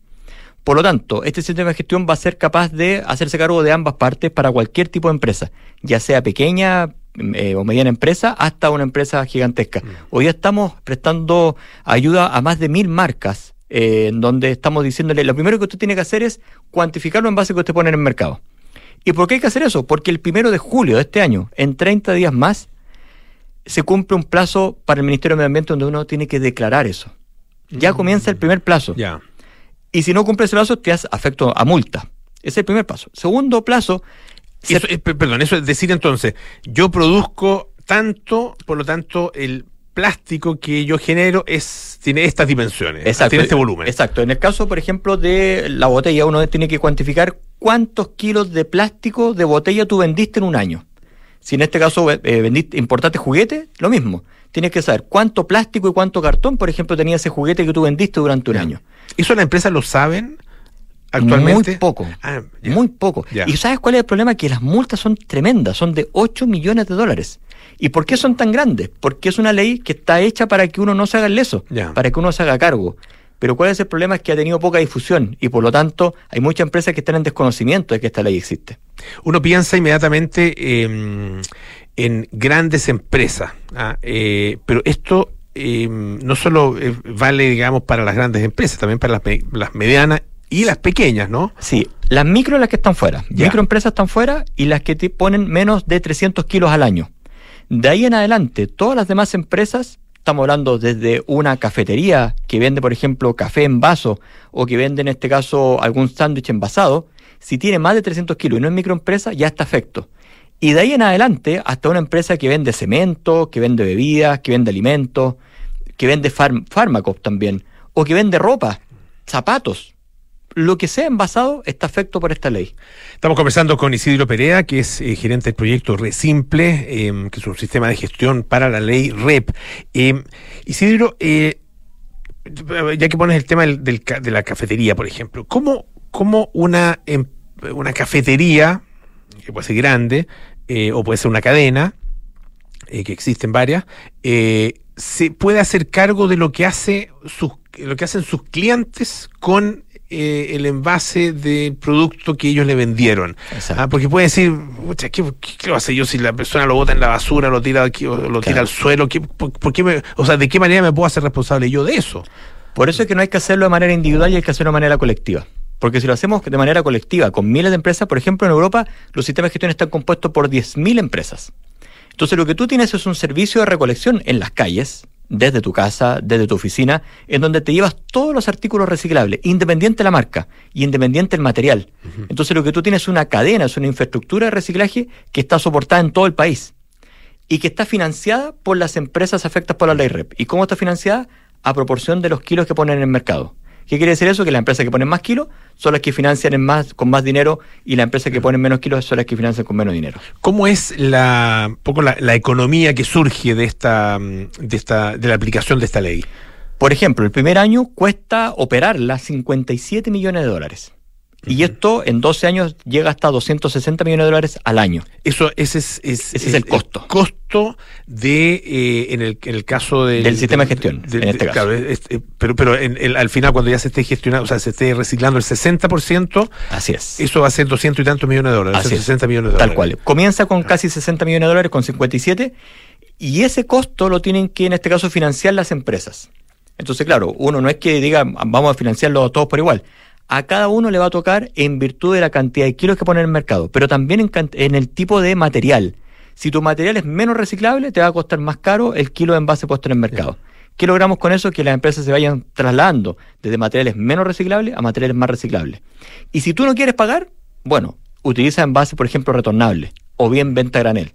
Por lo tanto, este sistema de gestión va a ser capaz de hacerse cargo de ambas partes para cualquier tipo de empresa, ya sea pequeña eh, o mediana empresa hasta una empresa gigantesca. Hoy día estamos prestando ayuda a más de mil marcas, eh, en donde estamos diciéndole, lo primero que usted tiene que hacer es cuantificar los envases que usted pone en el mercado. ¿Y por qué hay que hacer eso? Porque el primero de julio de este año, en 30 días más, se cumple un plazo para el Ministerio de Medio Ambiente donde uno tiene que declarar eso. Ya comienza el primer plazo. Ya. Y si no cumple ese plazo, te hace afecto a multa. Ese es el primer paso. Segundo plazo. Eso, eh, per- perdón, eso es decir entonces, yo produzco tanto, por lo tanto, el plástico que yo genero es tiene estas dimensiones, Exacto. tiene este volumen. Exacto. En el caso, por ejemplo, de la botella, uno tiene que cuantificar cuántos kilos de plástico de botella tú vendiste en un año. Si en este caso eh, vendiste, importaste juguete, lo mismo. Tienes que saber cuánto plástico y cuánto cartón, por ejemplo, tenía ese juguete que tú vendiste durante un año. ¿Eso las empresas lo saben actualmente? Muy poco. Ah, muy poco. ¿Y sabes cuál es el problema? Que las multas son tremendas, son de 8 millones de dólares. ¿Y por qué son tan grandes? Porque es una ley que está hecha para que uno no se haga el leso, para que uno se haga cargo. Pero cuál es el problema es que ha tenido poca difusión y por lo tanto hay muchas empresas que están en desconocimiento de que esta ley existe. Uno piensa inmediatamente eh, en grandes empresas, ¿ah? Eh, pero esto eh, no solo eh, vale, digamos, para las grandes empresas, también para las, me- las medianas y las pequeñas, ¿no? Sí, las micro las que están fuera. Ya. Microempresas están fuera y las que te ponen menos de 300 kilos al año. De ahí en adelante, todas las demás empresas, estamos hablando desde una cafetería que vende, por ejemplo, café en vaso o que vende en este caso algún sándwich envasado, si tiene más de 300 kilos y no es microempresa, ya está afecto. Y de ahí en adelante, hasta una empresa que vende cemento, que vende bebidas, que vende alimentos, que vende fárm- fármacos también, o que vende ropa, zapatos. Lo que sea envasado está afecto por esta ley. Estamos conversando con Isidro Perea, que es eh, gerente del proyecto Resimple, eh, que es un sistema de gestión para la ley REP. Eh, Isidro, eh, ya que pones el tema del- de la cafetería, por ejemplo, ¿cómo, cómo una, em- una cafetería que puede ser grande, eh, o puede ser una cadena, que existen varias, se puede hacer cargo de lo que hace sus, lo que hacen sus clientes con eh, el envase del producto que ellos le vendieron. Ah, porque puede decir, "Pucha, ¿qué, qué, qué lo hace yo si la persona lo bota en la basura, lo tira aquí, o lo tira al suelo? ¿Qué- por, por qué me- o sea, ¿de qué manera me puedo hacer responsable yo de eso? Por eso es que no hay que hacerlo de manera individual y hay que hacerlo de manera colectiva. Porque si lo hacemos de manera colectiva con miles de empresas, por ejemplo, en Europa los sistemas de gestión están compuestos por 10.000 empresas. Entonces lo que tú tienes es un servicio de recolección en las calles, desde tu casa, desde tu oficina, en donde te llevas todos los artículos reciclables, independiente de la marca y independiente del material. Entonces lo que tú tienes es una cadena, es una infraestructura de reciclaje que está soportada en todo el país y que está financiada por las empresas afectadas por la ley REP. ¿Y cómo está financiada? A proporción de los kilos que ponen en el mercado. ¿Qué quiere decir eso? Que las empresas que ponen más kilos son las que financian en más, con más dinero y las empresas que ponen menos kilos son las que financian con menos dinero. ¿Cómo es la un poco la, la economía que surge de esta, de esta, de la aplicación de esta ley? Por ejemplo, el primer año cuesta operarla 57 millones de dólares. Y esto en 12 años llega hasta 260 millones de dólares al año. Eso, ese es, es- Ese es el costo. costo de, eh, en, el, en el caso del, Del sistema de gestión, en este caso. Claro, es- es- pero, pero en el- al final cuando ya se esté gestionando, o sea, se esté reciclando el 60%, Así es. eso va a ser 200 y tantos millones de dólares, Así es. 60 millones de Tal dólares. cual. Comienza con casi 60 millones de dólares, con 57, y ese costo lo tienen que, en este caso, financiar las empresas. Entonces, claro, uno no es que diga, vamos a financiarlo todos por igual. A cada uno le va a tocar en virtud de la cantidad de kilos que pone en el mercado, pero también en, el tipo de material. Si tu material es menos reciclable, te va a costar más caro el kilo de envase puesto en el mercado. ¿Qué logramos con eso? Que las empresas se vayan trasladando desde materiales menos reciclables a materiales más reciclables. Y si tú no quieres pagar, bueno, utiliza envase, por ejemplo, retornable o bien venta granel.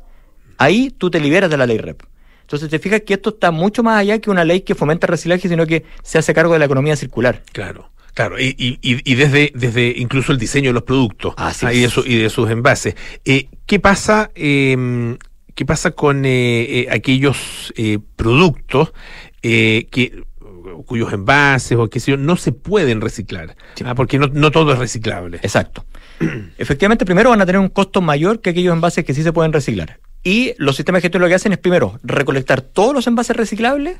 Ahí tú te liberas de la ley REP. Entonces te fijas que esto está mucho más allá que una ley que fomenta el reciclaje, sino que se hace cargo de la economía circular. Claro. Claro, y, y, y- desde, desde incluso el diseño de los productos Así ah, y, de su- y de sus envases. Eh, ¿Qué pasa, eh, qué pasa con eh, eh, aquellos eh, productos eh, que cuyos envases o qué sé yo no se pueden reciclar? Ah, porque no, no todo es reciclable. Exacto. <clears throat> Efectivamente, primero van a tener un costo mayor que aquellos envases que sí se pueden reciclar. Y los sistemas de gestión lo que hacen es primero recolectar todos los envases reciclables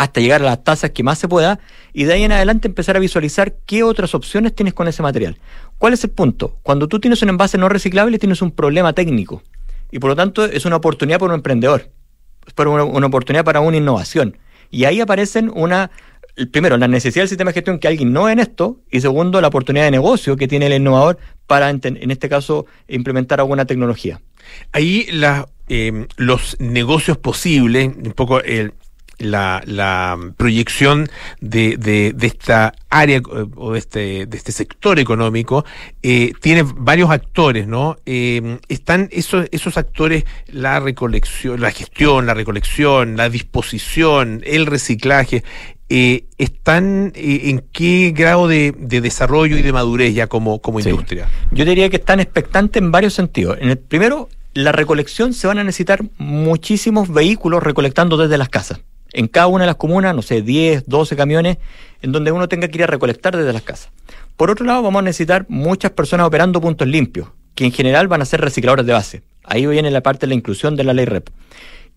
hasta llegar a las tasas que más se pueda y de ahí en adelante empezar a visualizar qué otras opciones tienes con ese material. ¿Cuál es el punto? Cuando tú tienes un envase no reciclable tienes un problema técnico y por lo tanto es una oportunidad para un emprendedor, es una, una oportunidad para una innovación. Y ahí aparecen una, primero, la necesidad del sistema de gestión que alguien no en esto y segundo, la oportunidad de negocio que tiene el innovador para, en este caso, implementar alguna tecnología. Ahí eh, los negocios posibles, un poco el, la, la proyección de, de, de esta área o de este, de este sector económico, eh, tiene varios actores, ¿no? Eh, están esos, esos actores, la recolección, la gestión, la recolección, la disposición, el reciclaje, eh, ¿están eh, en qué grado de, de desarrollo y de madurez ya como, como Sí. industria? Yo diría que están expectantes en varios sentidos. En el primero, la recolección se van a necesitar muchísimos vehículos recolectando desde las casas. En cada una de las comunas, no sé, 10, 12 camiones, en donde uno tenga que ir a recolectar desde las casas. Por otro lado, vamos a necesitar muchas personas operando puntos limpios, que en general van a ser recicladores de base. Ahí viene la parte de la inclusión de la ley REP.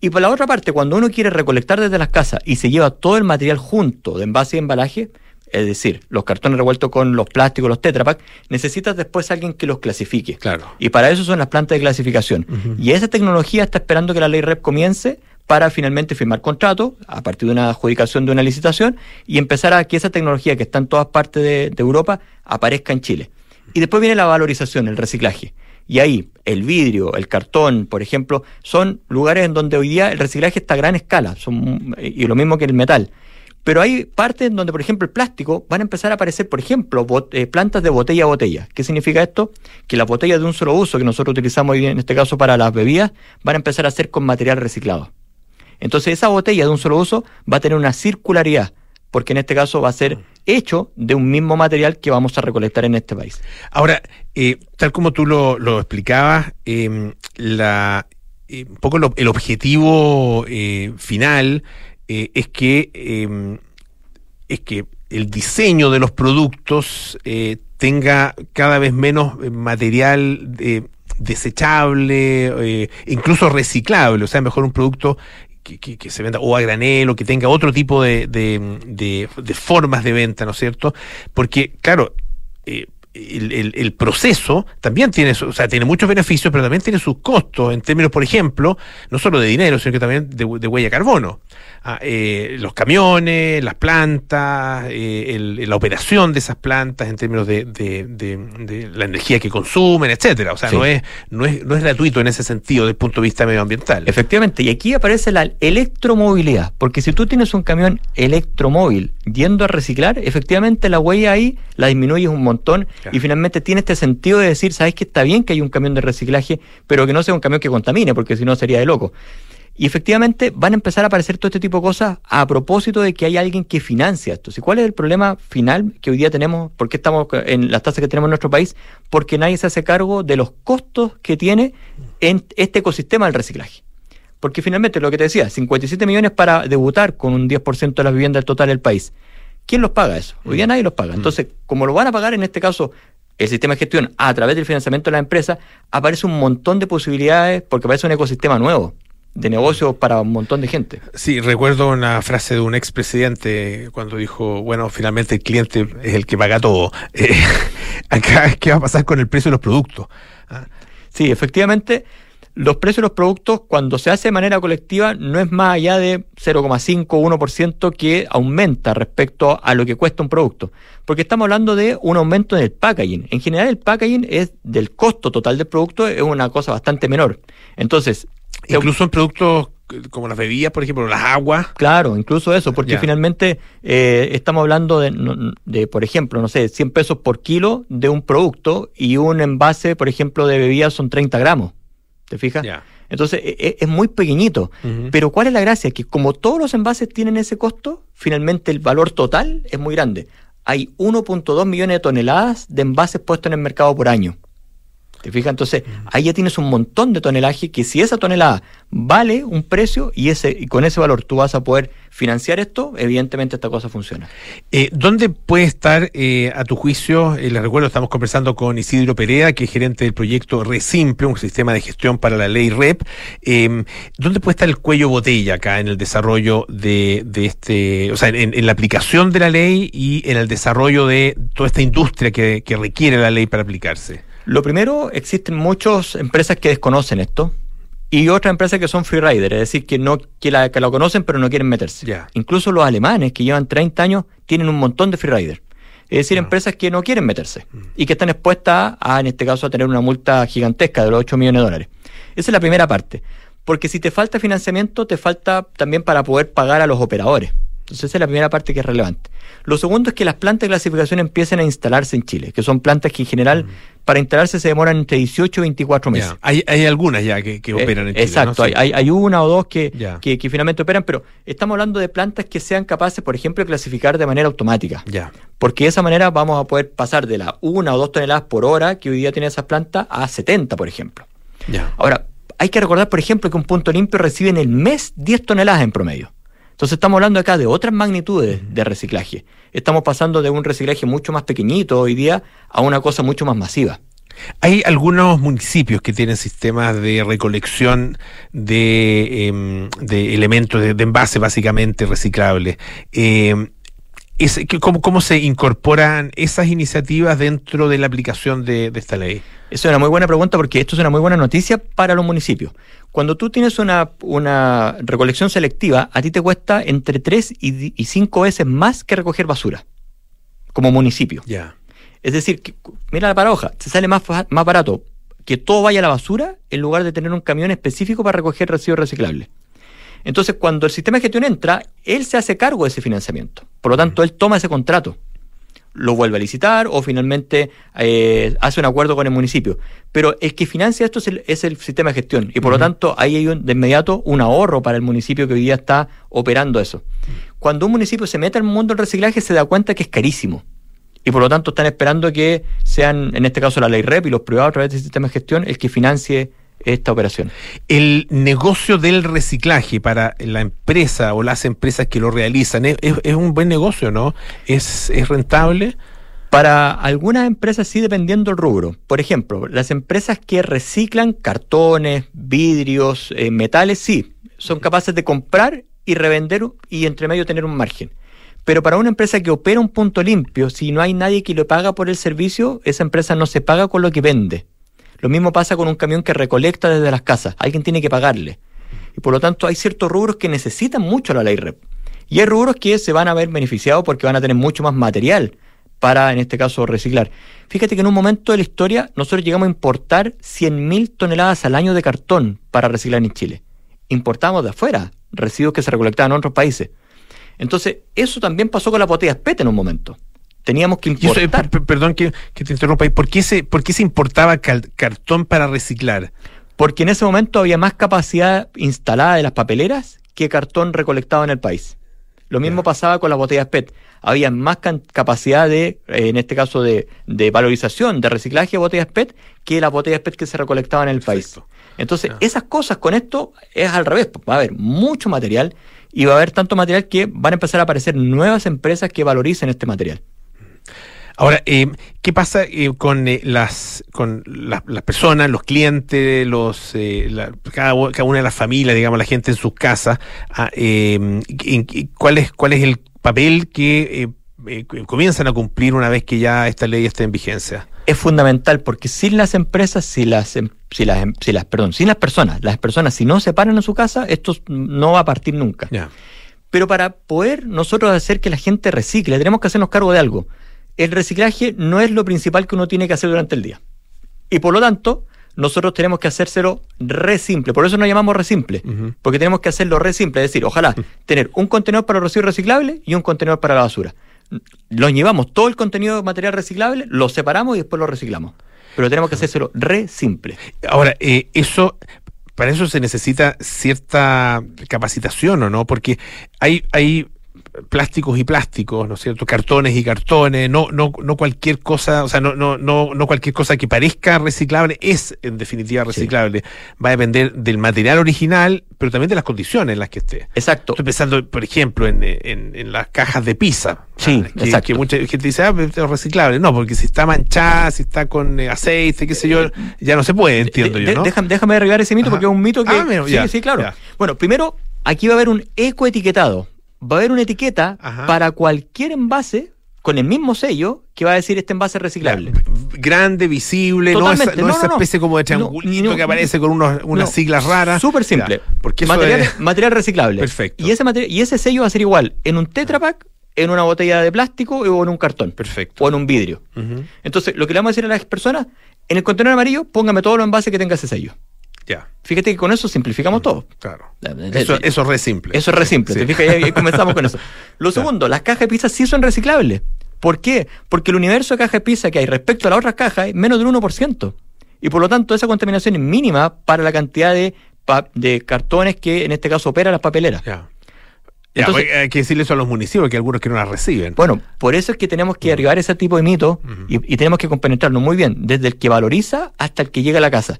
Y por la otra parte, cuando uno quiere recolectar desde las casas y se lleva todo el material junto de envase y embalaje, es decir, los cartones revueltos con los plásticos, los tetrapack, necesitas después alguien que los clasifique. Claro. Y para eso son las plantas de clasificación. Y esa tecnología está esperando que la ley REP comience para finalmente firmar contrato a partir de una adjudicación de una licitación y empezar a que esa tecnología que está en todas partes de, Europa aparezca en Chile. Y después viene la valorización, el reciclaje. Y ahí el vidrio, el cartón, por ejemplo, son lugares en donde hoy día el reciclaje está a gran escala, son, y lo mismo que el metal. Pero hay partes donde, por ejemplo, el plástico van a empezar a aparecer, por ejemplo, eh, plantas de botella a botella. ¿Qué significa esto? Que las botellas de un solo uso, que nosotros utilizamos en este caso para las bebidas, van a empezar a ser con material reciclado. Entonces esa botella de un solo uso va a tener una circularidad, porque en este caso va a ser hecho de un mismo material que vamos a recolectar en este país. Ahora, eh, tal como tú lo, explicabas, eh, la, eh, un poco el objetivo eh, final eh, es que eh, es que el diseño de los productos tenga cada vez menos material de desechable, incluso reciclable, o sea, mejor un producto que, que- se venda o a granel o que tenga otro tipo de, de- de- formas de venta, ¿no es cierto? Porque, claro, eh, el, el- proceso también tiene, o sea, tiene muchos beneficios, pero también tiene sus costos en términos, por ejemplo, no solo de dinero, sino que también de, de huella carbono. Ah, eh, los camiones, las plantas, eh, el- la operación de esas plantas en términos de, de- de- de la energía que consumen, etcétera. O sea, Sí. no es, no es, no es gratuito en ese sentido desde el punto de vista medioambiental. Efectivamente, y aquí aparece la electromovilidad, porque si tú tienes un camión electromóvil yendo a reciclar, efectivamente la huella ahí la disminuyes un montón y finalmente tiene este sentido de decir, sabes que está bien que hay un camión de reciclaje, pero que no sea un camión que contamine, porque si no sería de loco. Y efectivamente van a empezar a aparecer todo este tipo de cosas a propósito de que hay alguien que financia esto. ¿Y cuál es el problema final que hoy día tenemos? ¿Por qué estamos en las tasas que tenemos en nuestro país? Porque nadie se hace cargo de los costos que tiene en este ecosistema del reciclaje. Porque finalmente, lo que te decía, 57 millones para debutar con un 10% de las viviendas del total del país. ¿Quién los paga eso? Hoy día nadie los paga. Entonces, como lo van a pagar en este caso el sistema de gestión a través del financiamiento de la empresa, aparece un montón de posibilidades porque aparece un ecosistema nuevo de negocios para un montón de gente. Sí, recuerdo una frase de un expresidente cuando dijo, bueno, finalmente el cliente es el que paga todo. <laughs> Eh, acá, ¿qué va a pasar con el precio de los productos? Sí, efectivamente, los precios de los productos cuando se hace de manera colectiva no es más allá de 0,5 o 1% que aumenta respecto a lo que cuesta un producto. Porque estamos hablando de un aumento en el packaging. En general el packaging es del costo total del producto, es una cosa bastante menor. Entonces, Incluso en productos como las bebidas, por ejemplo, las aguas. Claro, incluso eso, porque finalmente eh, estamos hablando de, de, por ejemplo, no sé, 100 pesos por kilo de un producto y un envase, por ejemplo, de bebidas son 30 gramos. ¿Te fijas? Entonces e- e- es muy pequeñito. Pero ¿cuál es la gracia? Que como todos los envases tienen ese costo, finalmente el valor total es muy grande. Hay 1.2 millones de toneladas de envases puestos en el mercado por año. ¿Te fijas? Entonces, ahí ya tienes un montón de tonelaje que si esa tonelada vale un precio y ese y con ese valor tú vas a poder financiar esto, evidentemente esta cosa funciona. Eh, ¿Dónde puede estar, eh, a tu juicio, eh, les recuerdo, estamos conversando con Isidro Perea, que es gerente del proyecto Resimple, un sistema de gestión para la ley REP. Eh, ¿Dónde puede estar el cuello botella acá en el desarrollo de, este, o sea, en, la aplicación de la ley y en el desarrollo de toda esta industria que requiere la ley para aplicarse? Lo primero, existen muchas empresas que desconocen esto y otras empresas que son freerider, es decir, que no que la, que lo conocen pero no quieren meterse. Incluso los alemanes que llevan 30 años tienen un montón de freerider. Es decir, empresas que no quieren meterse y que están expuestas a, en este caso, a tener una multa gigantesca de los 8 millones de dólares. Esa es la primera parte. Porque si te falta financiamiento, te falta también para poder pagar a los operadores. Entonces esa es la primera parte que es relevante. Lo segundo es que las plantas de clasificación empiecen a instalarse en Chile, que son plantas que en general para instalarse se demoran entre 18 y 24 meses. Hay, hay algunas ya que, que Eh, operan en Chile. Exacto, ¿no? hay, Sí. hay, hay una o dos que, Ya. que, que finalmente operan, pero estamos hablando de plantas que sean capaces, por ejemplo, de clasificar de manera automática. Porque de esa manera vamos a poder pasar de la una o dos toneladas por hora que hoy día tiene esas plantas a 70, por ejemplo. Ahora, hay que recordar, por ejemplo, que un punto limpio recibe en el mes 10 toneladas en promedio. Entonces estamos hablando acá de otras magnitudes de reciclaje. Estamos pasando de un reciclaje mucho más pequeñito hoy día a una cosa mucho más masiva. Hay algunos municipios que tienen sistemas de recolección de, em, elementos de, de envase básicamente reciclables. Em, es- ¿cómo, ¿Cómo se incorporan esas iniciativas dentro de la aplicación de, de esta ley? Esa es una muy buena pregunta porque esto es una muy buena noticia para los municipios. Cuando tú tienes una, una recolección selectiva, a ti te cuesta entre 3 y 5 veces más que recoger basura, como municipio. Ya. Es decir, que- mira la paradoja, te sale más, más barato que todo vaya a la basura en lugar de tener un camión específico para recoger residuos reciclables. Entonces, cuando el sistema de gestión entra, él se hace cargo de ese financiamiento. Por lo tanto, él toma ese contrato, lo vuelve a licitar o finalmente eh, hace un acuerdo con el municipio. Pero el que financia esto es el, es el sistema de gestión y por lo Ujú. tanto ahí hay un- de inmediato un ahorro para el municipio que hoy día está operando eso. Cuando un municipio se mete al mundo del reciclaje se da cuenta que es carísimo. Y por lo tanto están esperando que sean, en este caso la ley REP y los privados a través del sistema de gestión, el que financie esta operación. El negocio del reciclaje para la empresa o las empresas que lo realizan es, un buen negocio, ¿no? ¿Es, es rentable? Para algunas empresas sí dependiendo del rubro. Por ejemplo, las empresas que reciclan cartones, vidrios, eh, metales, sí, son capaces de comprar y revender y entre medio tener un margen. Pero para una empresa que opera un punto limpio, si no hay nadie que le paga por el servicio, esa empresa no se paga con lo que vende. Lo mismo pasa con un camión que recolecta desde las casas. Alguien tiene que pagarle. Y por lo tanto hay ciertos rubros que necesitan mucho la ley REP. Y hay rubros que se van a ver beneficiados porque van a tener mucho más material para, en este caso, reciclar. Fíjate que en un momento de la historia nosotros llegamos a importar 100.000 toneladas al año de cartón para reciclar en Chile. Importamos de afuera residuos que se recolectaban en otros países. Entonces, eso también pasó con las botellas PET en un momento. Teníamos que eso, importar. per- per- perdón que, que te interrumpa. ¿Por qué se, por qué se importaba cal- cartón para reciclar? Porque en ese momento había más capacidad instalada de las papeleras que cartón recolectado en el país. Lo mismo pasaba con las botellas PET. Había más capacidad de, eh, en este caso, de, de valorización, de reciclaje de botellas PET que las botellas PET que se recolectaban en el país. Entonces, esas cosas con esto es al revés. Va a haber mucho material y va a haber tanto material que van a empezar a aparecer nuevas empresas que valoricen este material. Ahora, eh, ¿qué pasa eh, con eh, las con la- las personas, los clientes, los eh, la- cada, cada una de las familias, digamos, la gente en sus casas? ah, eh, en- en- ¿cuál, es, ¿Cuál es el papel que comienzan a cumplir una vez que ya esta ley esté en vigencia? es fundamental porque sin las empresas, si las, em- si las, em- si las, perdón, sin las personas, las personas si no se paran en su casa, esto no va a partir nunca. Pero para poder nosotros hacer que la gente recicle, tenemos que hacernos cargo de algo. El reciclaje no es lo principal que uno tiene que hacer durante el día. Y por lo tanto, nosotros tenemos que hacérselo re simple. Por eso nos llamamos re simple. Porque tenemos que hacerlo re simple. Es decir, ojalá tener un contenedor para residuos reciclables y un contenedor para la basura. Los llevamos todo el contenido de material reciclable, lo separamos y después lo reciclamos. Pero tenemos que hacérselo re simple. Ahora, eh, eso, para eso se necesita cierta capacitación, ¿o no? Porque hay, hay plásticos y plásticos, ¿no es cierto? Cartones y cartones, no, no, no cualquier cosa, o sea, no, no, no, no cualquier cosa que parezca reciclable es en definitiva reciclable. Va a depender del material original, pero también de las condiciones en las que esté. Exacto. Estoy pensando, por ejemplo, en, en, en las cajas de pizza. Sí, Ah, que, exacto. que mucha gente dice, ah, es reciclable. No, porque si está manchada, si está con eh, aceite, qué sé yo, ya no se puede, entiendo De- yo, ¿no? déjame, déjame derribar ese mito Ajá. porque es un mito que. Ah, mira, sí, ya, sí, claro. ya. Bueno, primero, aquí va a haber un ecoetiquetado. Va a haber una etiqueta para cualquier envase con el mismo sello que va a decir este envase reciclable. grande, visible, no esa, no No, esa especie como de triangulito que aparece con unos, unas siglas raras. Súper simple. Ya, porque material, es- material reciclable. Perfecto. Y ese, material, y ese sello va a ser igual en un Tetra Pak, en una botella de plástico o en un cartón. Perfecto. O en un vidrio. Entonces, lo que le vamos a decir a las personas, en el contenedor amarillo, póngame todos los envases que tenga ese sello. Ya. Fíjate que con eso simplificamos todo. Claro. Eso, es re simple. Eso es re simple, Sí. te fijas, y ahí, ahí comenzamos con eso. <laughs> Lo segundo, las cajas de pizza sí son reciclables. ¿Por qué? Porque el universo de cajas de pizza que hay respecto a las otras cajas es menos del 1%. Y por lo tanto, esa contaminación es mínima para la cantidad de, cartones que en este caso opera las papeleras. Ya. Ya, Entonces- pues, hay que decirle eso a los municipios, que algunos que no las reciben. Bueno, por eso es que tenemos que arribar ese tipo de mito y, y tenemos que compenetrarnos muy bien, desde el que valoriza hasta el que llega a la casa.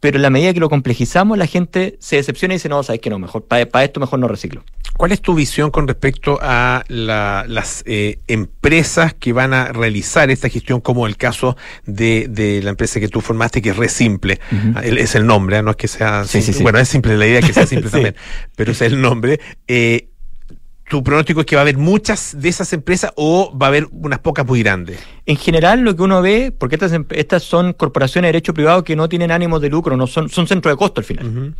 Pero en la medida que lo complejizamos, la gente se decepciona y dice, no, sabes que no, mejor, para esto mejor no reciclo. ¿Cuál es tu visión con respecto a la- las eh, empresas que van a realizar esta gestión, como el caso de, de la empresa que tú formaste, que es re simple? Ah, el- Es el nombre, ¿eh? no es que sea Sí, sí, sí. Bueno, es simple la idea que sea simple <laughs> también, pero es el nombre. Eh, ¿Tu pronóstico es que va a haber muchas de esas empresas o va a haber unas pocas muy grandes? En general, lo que uno ve, porque estas, em- estas son corporaciones de derecho privado que no tienen ánimos de lucro, no son, son centros de costo al final.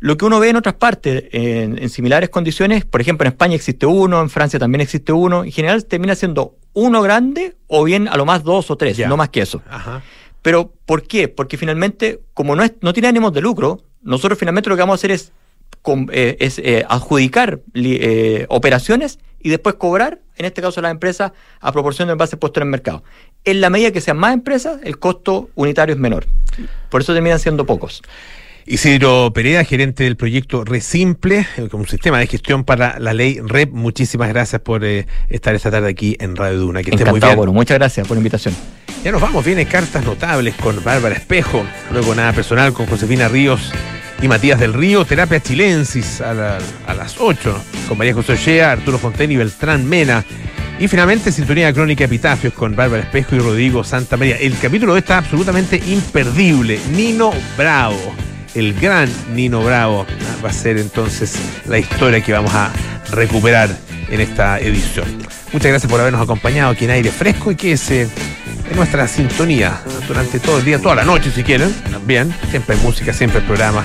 Lo que uno ve en otras partes, en, en similares condiciones, por ejemplo, en España existe uno, en Francia también existe uno, en general termina siendo uno grande o bien a lo más dos o tres, no más que eso. Ajá. Pero, ¿por qué? Porque finalmente, como no, es, no tiene ánimos de lucro, nosotros finalmente lo que vamos a hacer es, com- eh, es eh, adjudicar eh, operaciones y después cobrar, en este caso las empresas, a proporción de envases puestos en el mercado. En la medida que sean más empresas, el costo unitario es menor. Por eso terminan siendo pocos. Isidro Pereda, gerente del proyecto Resimple, como un sistema de gestión para la ley REP. Muchísimas gracias por eh, estar esta tarde aquí en Radio Duna. Que esté muy bien. Muchas gracias por la invitación. Ya nos vamos, viene cartas notables con Bárbara Espejo, luego nada personal con Josefina Ríos y Matías del Río, terapia chilensis a, la- a las 8 con María José Ochea, Arturo Fonten y Beltrán Mena. Y finalmente, sintonía crónica Epitafios con Bárbara Espejo y Rodrigo Santa María. El capítulo está absolutamente imperdible. Nino Bravo, el gran Nino Bravo, va a ser entonces la historia que vamos a recuperar en esta edición. Muchas gracias por habernos acompañado aquí en Aire Fresco y que es en nuestra sintonía durante todo el día, toda la noche si quieren, también. Siempre hay música, siempre hay programa